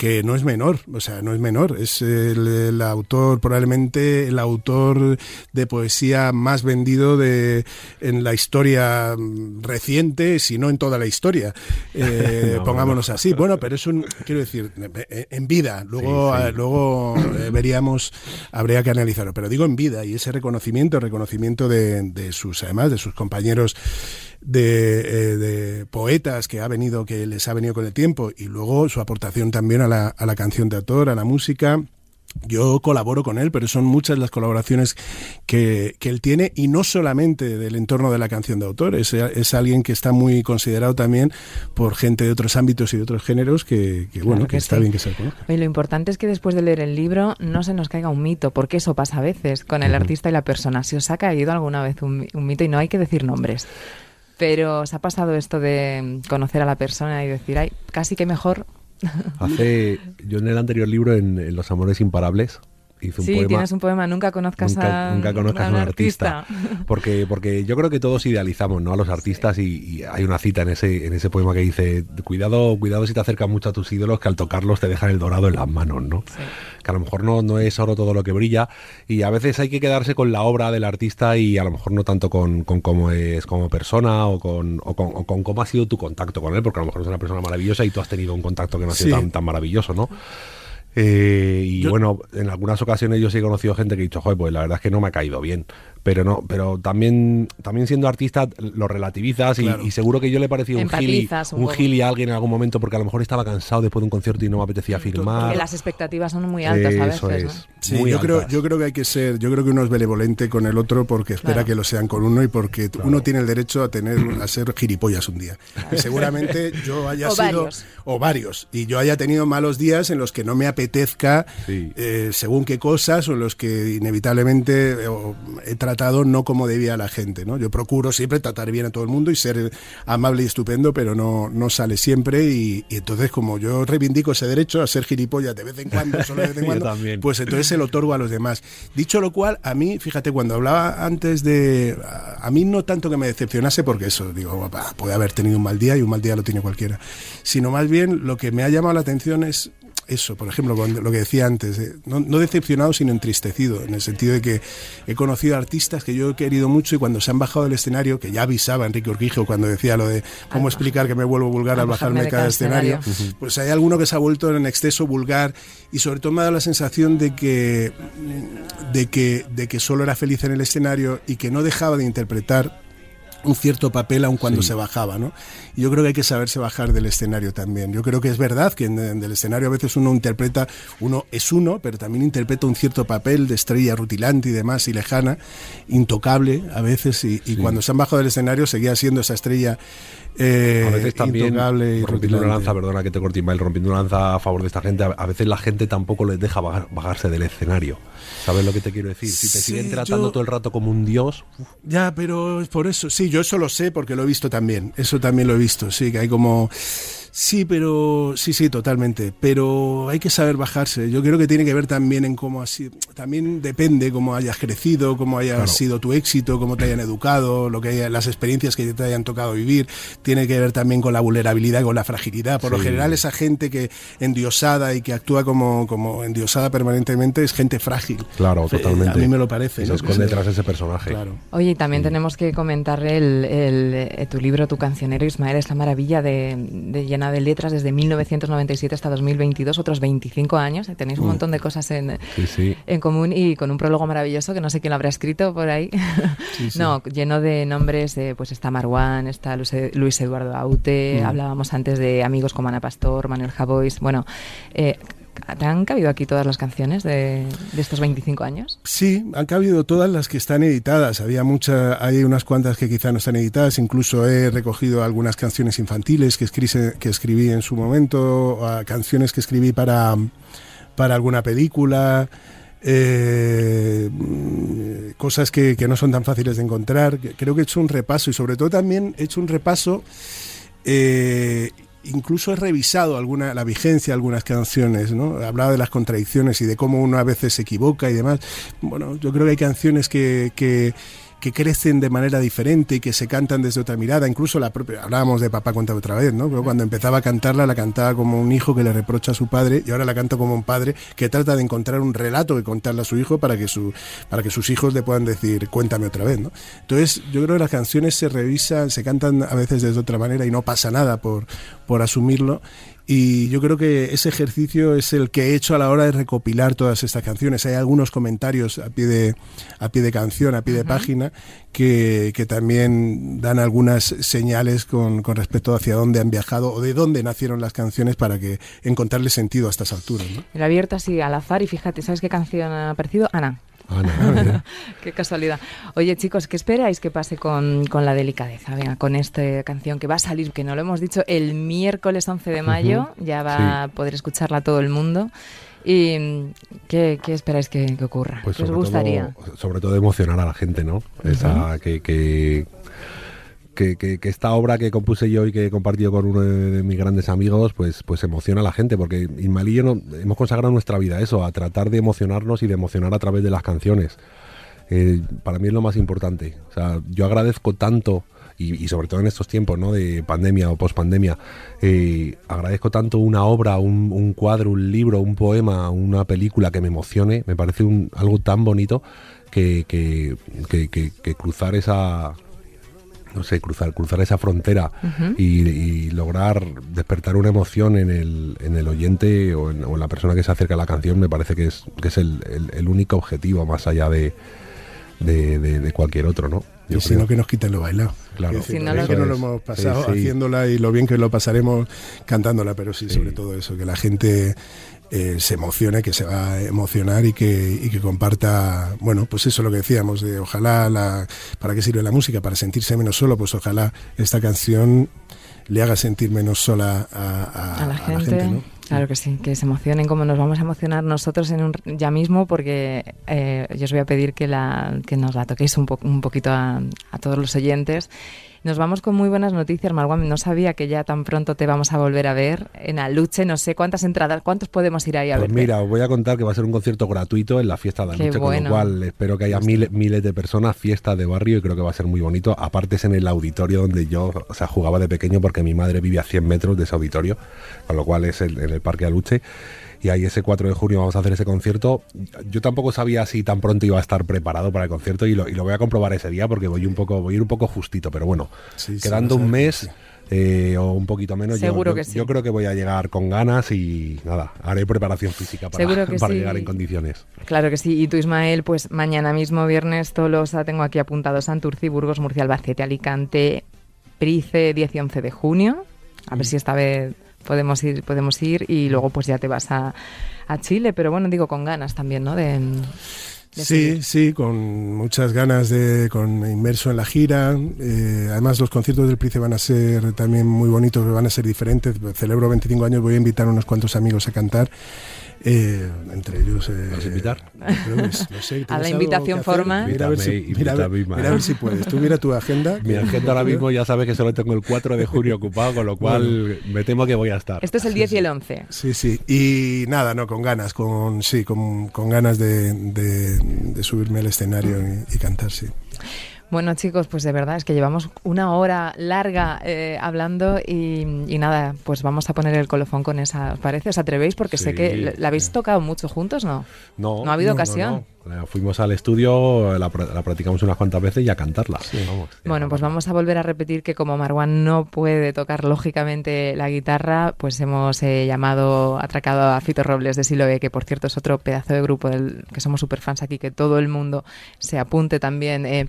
que no es menor, o sea, no es menor, es el, el autor, probablemente el autor de poesía más vendido de en la historia mm, reciente, si no en toda la historia, eh, No, pongámonos así. Bueno, pero es un, quiero decir, eh, en vida, luego, Sí, sí. eh, luego eh, veríamos, habría que analizarlo, pero digo en vida y ese reconocimiento, reconocimiento de, de sus, además, de sus compañeros de, eh, de poetas que ha venido, que les ha venido con el tiempo y luego su aportación también a la, a la canción de autor, a la música. Yo colaboro con él, pero son muchas las colaboraciones que, que él tiene y no solamente del entorno de la canción de autor, es, es alguien que está muy considerado también por gente de otros ámbitos y de otros géneros que, que, bueno, que, que está sí. bien que se conozca. Oye, lo importante es que después de leer el libro no se nos caiga un mito, porque eso pasa a veces con el artista y la persona. Si os ha caído alguna vez un, un mito, y no hay que decir nombres, pero os ha pasado esto de conocer a la persona y decir, ay, casi que mejor. Hace, yo en el anterior libro, en, en Los Amores Imparables, hice un sí, poema. tienes un poema, nunca conozcas nunca, a, nunca conozcas a un artista. artista. Porque, porque yo creo que todos idealizamos ¿no? a los artistas y, y hay una cita en ese, en ese poema que dice, cuidado, cuidado si te acercas mucho a tus ídolos que al tocarlos te dejan el dorado en las manos, ¿no? Sí. Que a lo mejor no, no es oro todo lo que brilla y a veces hay que quedarse con la obra del artista y a lo mejor no tanto con, con cómo es como persona o con, o, con, o con cómo ha sido tu contacto con él, porque a lo mejor es una persona maravillosa y tú has tenido un contacto que no ha sido Sí. tan, tan maravilloso, ¿no? Eh, y Yo- bueno, en algunas ocasiones yo sí he conocido gente que ha dicho, joder, pues la verdad es que no me ha caído bien. Pero no, pero también, también siendo artista lo relativizas y, Claro. y seguro que yo le he parecido un gili, un gili a alguien en algún momento porque a lo mejor estaba cansado después de un concierto y no me apetecía firmar. Porque las expectativas son muy altas a veces. Eso ¿no? es. Sí, muy yo creo, altas. yo creo que hay que ser, yo creo que uno es benevolente con el otro porque espera Claro. que lo sean con uno y porque t- uno tiene el derecho a tener, a ser gilipollas un día. Y seguramente yo haya O sido, varios. o varios, y yo haya tenido malos días en los que no me apetezca Sí. eh, según qué cosas o en los que inevitablemente eh, he tratado no como debía a la gente, ¿no? Yo procuro siempre tratar bien a todo el mundo y ser amable y estupendo, pero no, no sale siempre y, y entonces como yo reivindico ese derecho a ser gilipollas de vez en cuando, solo de vez en cuando, pues entonces se lo otorgo a los demás. Dicho lo cual, a mí, fíjate, cuando hablaba antes de... A, a mí no tanto que me decepcionase, porque eso, digo, "Bah, puede haber tenido un mal día y un mal día lo tiene cualquiera, sino más bien lo que me ha llamado la atención es eso, por ejemplo, cuando- lo que decía antes, eh, no, no decepcionado, sino entristecido, en el sentido de que he conocido artistas que yo he querido mucho y cuando se han bajado del escenario, que ya avisaba Enrique Urquijo cuando decía lo de cómo Al explicar que me vuelvo vulgar al al bajarme de cada escenario, pues hay alguno que se ha vuelto en exceso vulgar y sobre todo me ha dado la sensación de que, de que, de que solo era feliz en el escenario y que no dejaba de interpretar un cierto papel aun cuando Sí. se bajaba, ¿no? Yo creo que hay que saberse bajar del escenario también. Yo creo que es verdad que en, en el escenario a veces uno interpreta, uno es uno, pero también interpreta un cierto papel de estrella rutilante y demás y lejana, intocable a veces y, y Sí. cuando se han bajado del escenario seguía siendo esa estrella eh, a veces también rompiendo una lanza, perdona que te corte Ismael, rompiendo una lanza a favor de esta gente, a, veces la gente tampoco les deja bajar- bajarse del escenario. ¿Sabes lo que te quiero decir? Si te Sí, siguen tratando yo- todo el rato como un dios, Ya, pero es por eso, sí, yo eso lo sé porque lo he visto también, eso también lo he visto, sí, que hay como... Sí, pero sí, sí, totalmente. Pero hay que saber bajarse. Yo creo que tiene que ver también en cómo así. También depende cómo hayas crecido, cómo haya Claro. sido tu éxito, cómo te hayan educado, lo que haya, las experiencias que te hayan tocado vivir. Tiene que ver también con la vulnerabilidad, con la fragilidad. Por lo general, esa gente que endiosada y que actúa como, como endiosada permanentemente es gente frágil. claro, Eh, totalmente. A mí me lo parece. Y se ¿no? esconde Sí. tras ese personaje. Claro. Oye, y también tenemos que comentar el, el, eh, tu libro, tu cancionero, Ismael, esta maravilla de, de de letras desde 1997 hasta 2022, otros 25 años. eh, Tenéis un montón de cosas en, Sí, sí. en común y con un prólogo maravilloso que no sé quién lo habrá escrito por ahí. No, lleno de nombres, de, pues está Marwan, está Luis, Luis Eduardo Aute, hablábamos antes de amigos como Ana Pastor, Manuel Javois, bueno, eh, ¿te han cabido aquí todas las canciones de, estos 25 años? Sí, han cabido todas las que están editadas. Había muchas, hay unas cuantas que quizá no están editadas. Incluso he recogido algunas canciones infantiles que escribí, que escribí en su momento, canciones que escribí para, para alguna película. Eh, cosas que, que, no son tan fáciles de encontrar. Creo que he hecho un repaso y sobre todo también he hecho un repaso eh, incluso he revisado alguna, la vigencia de algunas canciones, ¿no? Hablaba de las contradicciones y de cómo uno a veces se equivoca y demás. Bueno, yo creo que hay canciones que, que que crecen de manera diferente y que se cantan desde otra mirada. Incluso la propia, hablábamos de Papá cuenta otra vez, ¿no? Cuando empezaba a cantarla, la cantaba como un hijo que le reprocha a su padre y ahora la canto como un padre que trata de encontrar un relato que contarle a su hijo para que, su, para que sus hijos le puedan decir, cuéntame otra vez, ¿no? Entonces, yo creo que las canciones se revisan, se cantan a veces desde otra manera y no pasa nada por, por asumirlo y yo creo que ese ejercicio es el que he hecho a la hora de recopilar todas estas canciones. Hay algunos comentarios a pie de, a pie de canción, a pie de página, que, que, también dan algunas señales con, con, respecto hacia dónde han viajado o de dónde nacieron las canciones para que encontrarle sentido a estas alturas. ¿no? El abierto así al azar y fíjate, ¿sabes qué canción ha aparecido? Ana. Qué casualidad. Oye, chicos, ¿qué esperáis que pase con, la delicadeza? Venga, con esta canción que va a salir, que no lo hemos dicho, el miércoles 11 de mayo. Ya va a poder escucharla todo el mundo. ¿Y qué, esperáis que, ocurra? Pues ¿Qué os gustaría? sobre todo emocionar a la gente, ¿no? Esa, que, que que, esta obra que compuse yo y que he compartido con uno de, mis grandes amigos, pues, pues emociona a la gente, porque Ismael y yo no, hemos consagrado nuestra vida a eso, a tratar de emocionarnos y de emocionar a través de las canciones. Eh, para mí es lo más importante. Yo agradezco tanto, y, sobre todo en estos tiempos ¿no? de pandemia o pospandemia, eh, agradezco tanto una obra, un, cuadro, un libro, un poema, una película que me emocione, me parece un, algo tan bonito que cruzar esa, no sé, cruzar, cruzar esa frontera y, lograr despertar una emoción en el, en el oyente o en, la persona que se acerca a la canción, me parece que es, que es el, el, único objetivo más allá de, de, cualquier otro, ¿no? y si no, que nos quiten lo bailado. Claro. Si no, que no lo hemos pasado haciéndola y lo bien que lo pasaremos cantándola, pero sí, sobre todo eso, que la gente eh, se emocione, que se va a emocionar y que, y que comparta, bueno, pues eso es lo que decíamos, de ojalá, la, ¿para qué sirve la música? Para sentirse menos solo, pues ojalá esta canción le haga sentir menos sola a, la, gente. Claro que sí, que se emocionen como nos vamos a emocionar nosotros en un, ya mismo, porque eh, yo os voy a pedir que, la, que nos la toquéis un, un poquito a, a todos los oyentes nos vamos con muy buenas noticias, Marwan. No sabía que ya tan pronto te vamos a volver a ver en Aluche. No sé cuántas entradas, cuántos podemos ir ahí a ver. Pues mira, os voy a contar que va a ser un concierto gratuito en la fiesta de Aluche, con lo cual espero que haya miles, miles de personas, fiesta de barrio y creo que va a ser muy bonito. Aparte es en el auditorio donde yo o sea, jugaba de pequeño porque mi madre vive a 100 metros de ese auditorio, con lo cual es en el Parque Aluche y ahí ese 4 de junio vamos a hacer ese concierto. Yo tampoco sabía si tan pronto iba a estar preparado para el concierto y lo, y lo voy a comprobar ese día porque voy un poco voy a ir un poco justito, pero bueno, quedando un mes eh, o un poquito menos, Seguro yo, que sí. yo, creo que voy a llegar con ganas y nada, haré preparación física para, para llegar en condiciones. Claro que sí. Y tú, Ismael, pues mañana mismo, viernes, Tolosa, tengo aquí apuntado Santurci, Burgos, Murcia, Albacete, Alicante, Price, 10 y 11 de junio. A ver si esta vez podemos ir, podemos ir y luego pues ya te vas a, a Chile, pero bueno, digo con ganas también, ¿no? De, sí, sí, con muchas ganas de, con inmerso en la gira. Eh, además, los conciertos del Price van a ser también muy bonitos, van a ser diferentes. Celebro 25 años, voy a invitar a unos cuantos amigos a cantar. Eh, entre ellos. Eh, ¿Vas a invitar? a la invitación forma. Mira, a ver si, mira, a ver si puedes. Tú mira tu agenda. Mi agenda ahora mismo ya sabes que solo tengo el 4 de junio ocupado, con lo cual me temo que voy a estar. Esto es el 10 y el 11. Sí, sí. Y nada, no, con ganas, con sí, con, con ganas de, de, subirme al escenario y, y cantar, sí. Bueno, chicos, pues de verdad es que llevamos una hora larga eh, hablando y, nada, pues vamos a poner el colofón con esa. ¿Os parece? ¿Os atrevéis? Porque sé que la habéis tocado mucho juntos, ¿no? No. No ha habido ocasión. Fuimos al estudio, la, practicamos unas cuantas veces y a cantarla. bueno, pues vamos a volver a repetir que como Marwan no puede tocar lógicamente la guitarra, pues hemos eh, llamado, atracado a Fito Robles de Siloe, que por cierto es otro pedazo de grupo del que somos super fans aquí, que todo el mundo se apunte también. Eh,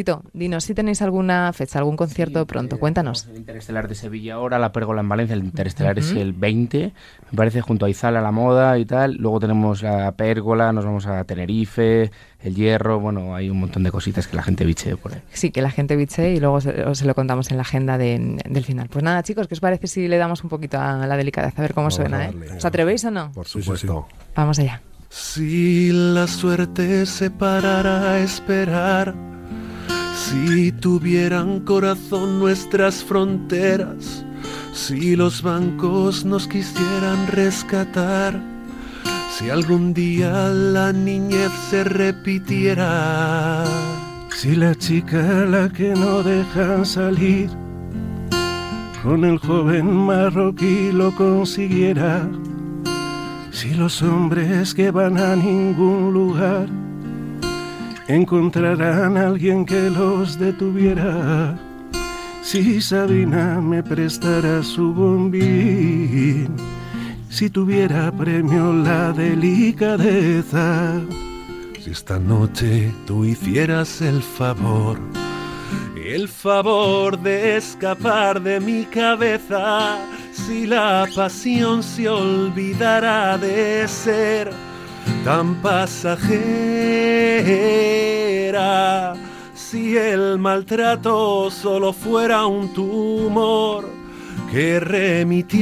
Fito, dinos si tenéis alguna fecha, algún concierto pronto, cuéntanos. El Interestelar de Sevilla ahora, la Pérgola en Valencia, el Interestelar es el 20, me parece, junto a Izala, la moda y tal. Luego tenemos la Pérgola, nos vamos a Tenerife, el Hierro, bueno, hay un montón de cositas que la gente biche por ahí. Sí, que la gente biche y luego se, os se lo contamos en la agenda de- del final. Pues nada, chicos, ¿qué os parece si le damos un poquito a la delicadeza? A ver cómo Vamos suena, ¿eh? ¿Os atrevéis o no? Por Sí, sí, supuesto. Vamos allá. Si la suerte se parara a esperar, si tuvieran corazón nuestras fronteras, si los bancos nos quisieran rescatar, si algún día la niñez se repitiera. Si la chica la que no dejan salir con el joven marroquí lo consiguiera, si los hombres que van a ningún lugar encontrarán a alguien que los detuviera, si Sabina me prestara su bombín, si tuviera premio la delicadeza. Si esta noche tú hicieras el favor, el favor de escapar de mi cabeza, si la pasión se olvidara de ser tan pasajera, si el maltrato solo fuera un tumor que remitiera.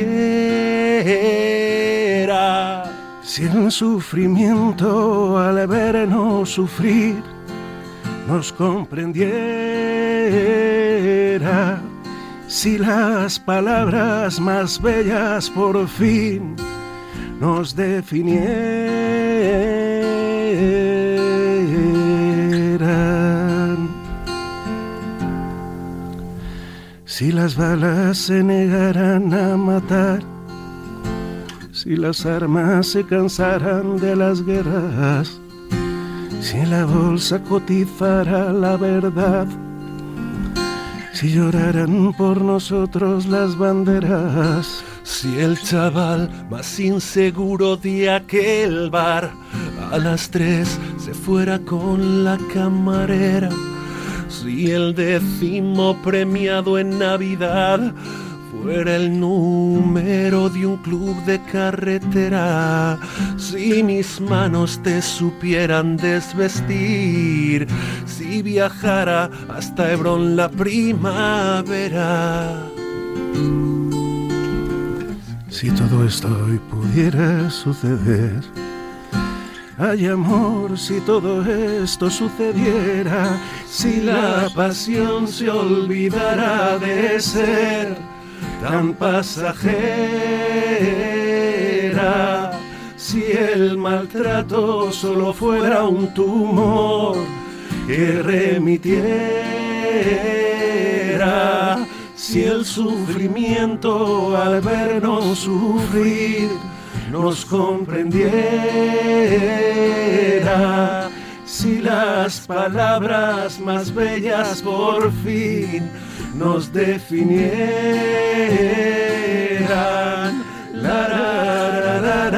Si el sufrimiento al vernos sufrir nos comprendiera, si las palabras más bellas por fin nos definieran. Si las balas se negaran a matar, si las armas se cansaran de las guerras, si la bolsa cotizara la verdad, si lloraran por nosotros las banderas, Si el chaval más inseguro de aquel bar a las tres se fuera con la camarera, si el décimo premiado en Navidad fuera el número de un club de carretera, si mis manos te supieran desvestir, si viajara hasta Hebrón la primavera. Si todo esto hoy pudiera suceder. Ay amor, si todo esto sucediera, si la pasión se olvidara de ser tan pasajera, si el maltrato solo fuera un tumor que remitiera, si el sufrimiento al vernos sufrir nos comprendiera, si las palabras más bellas por fin nos definieran. La, ra, ra,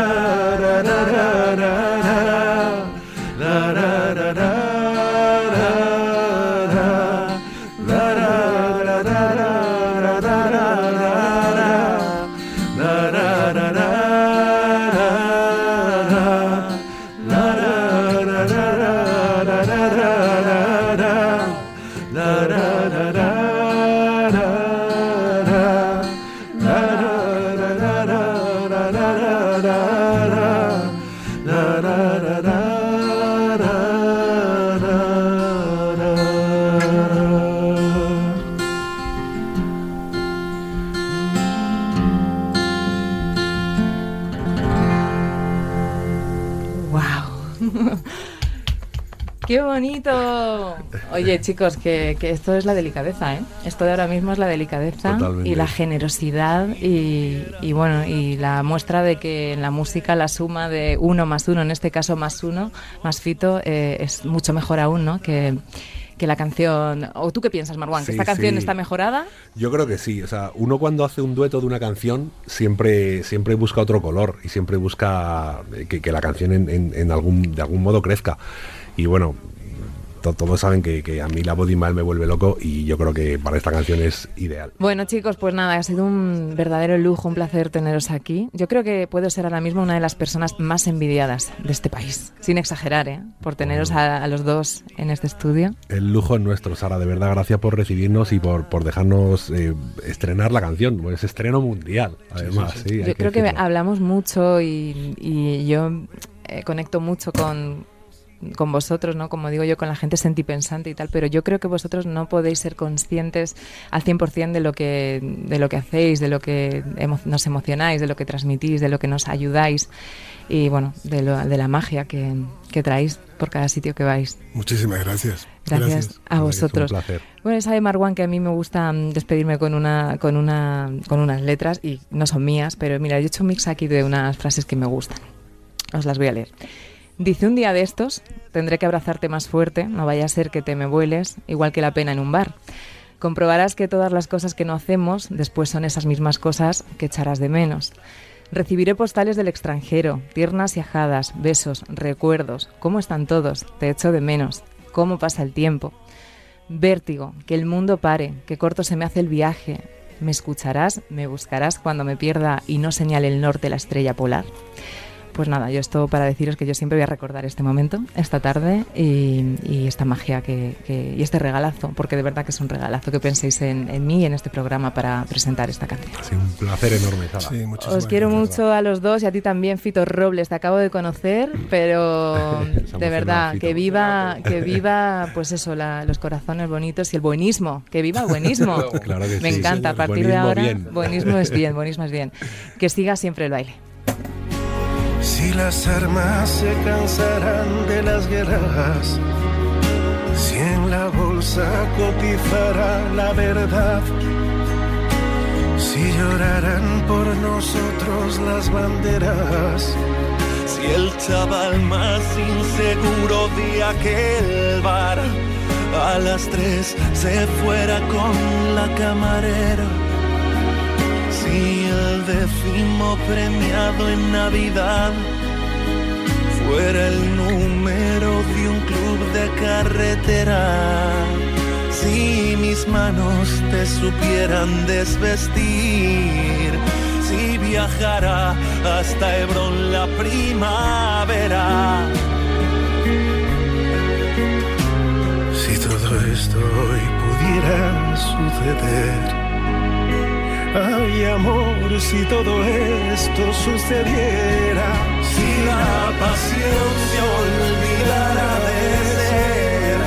Oye, chicos, que, que esto es la delicadeza, ¿eh? Esto de ahora mismo es la delicadeza Totalmente. y la generosidad y, y, bueno, y la muestra de que en la música la suma de uno más uno, en este caso más uno, más fito, eh, es mucho mejor aún, ¿no? Que, que la canción... ¿O tú qué piensas, Marwan? ¿Que Sí, esta canción sí. está mejorada? Yo creo que sí. O sea, uno cuando hace un dueto de una canción siempre, siempre busca otro color y siempre busca eh, que, que la canción en, en- en algún, de algún modo crezca. Y bueno, todos saben que, a mí la body mal me vuelve loco y yo creo que para esta canción es ideal. Bueno chicos, pues nada, ha sido un verdadero lujo, un placer teneros aquí. Yo creo que puedo ser ahora mismo una de las personas más envidiadas de este país, sin exagerar, ¿eh? por teneros a, los dos en este estudio. El lujo es nuestro, Sara, de verdad, gracias por recibirnos y por, por dejarnos eh, estrenar la canción, es estreno mundial, además. Sí, yo creo que hablamos mucho y, y yo eh, conecto mucho con con vosotros, ¿no? Como digo yo, con la gente sentipensante y tal, pero yo creo que vosotros no podéis ser conscientes al 100% de lo que de lo que hacéis, de lo que nos emocionáis, de lo que transmitís, de lo que nos ayudáis y bueno, de, lo, de la magia que, que, traéis por cada sitio que vais. Muchísimas gracias. Gracias, a vosotros. Bueno, sabe Marwan que a mí me gusta mm, despedirme con una con una con unas letras y no son mías, pero mira, yo he hecho un mix aquí de unas frases que me gustan. Os las voy a leer. Dice un día de estos, tendré que abrazarte más fuerte, no vaya a ser que te me vueles, igual que la pena en un bar. Comprobarás que todas las cosas que no hacemos después son esas mismas cosas que echarás de menos. Recibiré postales del extranjero, tiernas y ajadas, besos, recuerdos. ¿Cómo están todos? Te echo de menos. ¿Cómo pasa el tiempo? Vértigo, que el mundo pare, que corto se me hace el viaje. ¿Me escucharás? ¿Me buscarás cuando me pierda y no señale el norte la estrella polar? Pues nada, yo esto para deciros que yo siempre voy a recordar este momento, esta tarde y, esta magia que, y este regalazo, porque de verdad que es un regalazo que penséis en, mí y en este programa para presentar esta canción. Sí, un placer enorme, Sara. Os quiero mucho a los dos y a ti también, Fito Robles. Te acabo de conocer, pero de verdad, que viva, que viva, pues eso, los corazones bonitos y el buenismo. Que viva el buenismo. Me encanta, a partir de ahora, buenismo es bien, buenismo es bien. Que siga siempre el baile. Si las armas se cansarán de las guerras, si en la bolsa cotizará la verdad, si llorarán por nosotros las banderas, si el chaval más inseguro de aquel bar a las tres se fuera con la camarera el décimo premiado en Navidad fuera el número de un club de carretera, si mis manos te supieran desvestir, si viajara hasta Hebrón la primavera. Si todo esto hoy pudiera suceder Ay, amor, si todo esto sucediera, si la pasión se olvidara de ser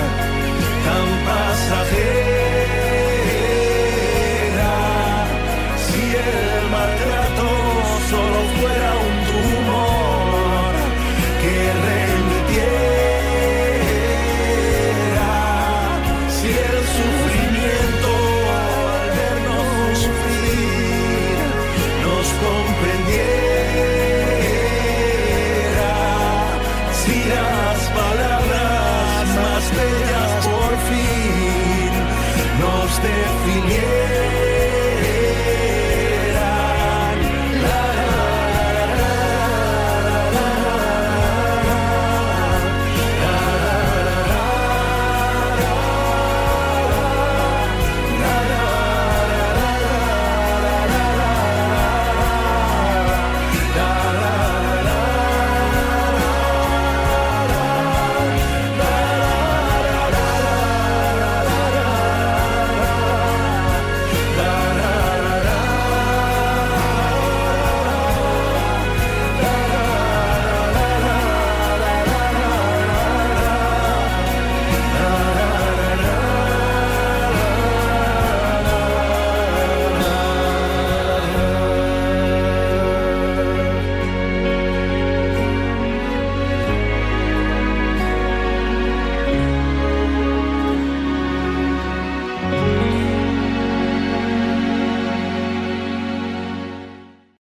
tan pasajera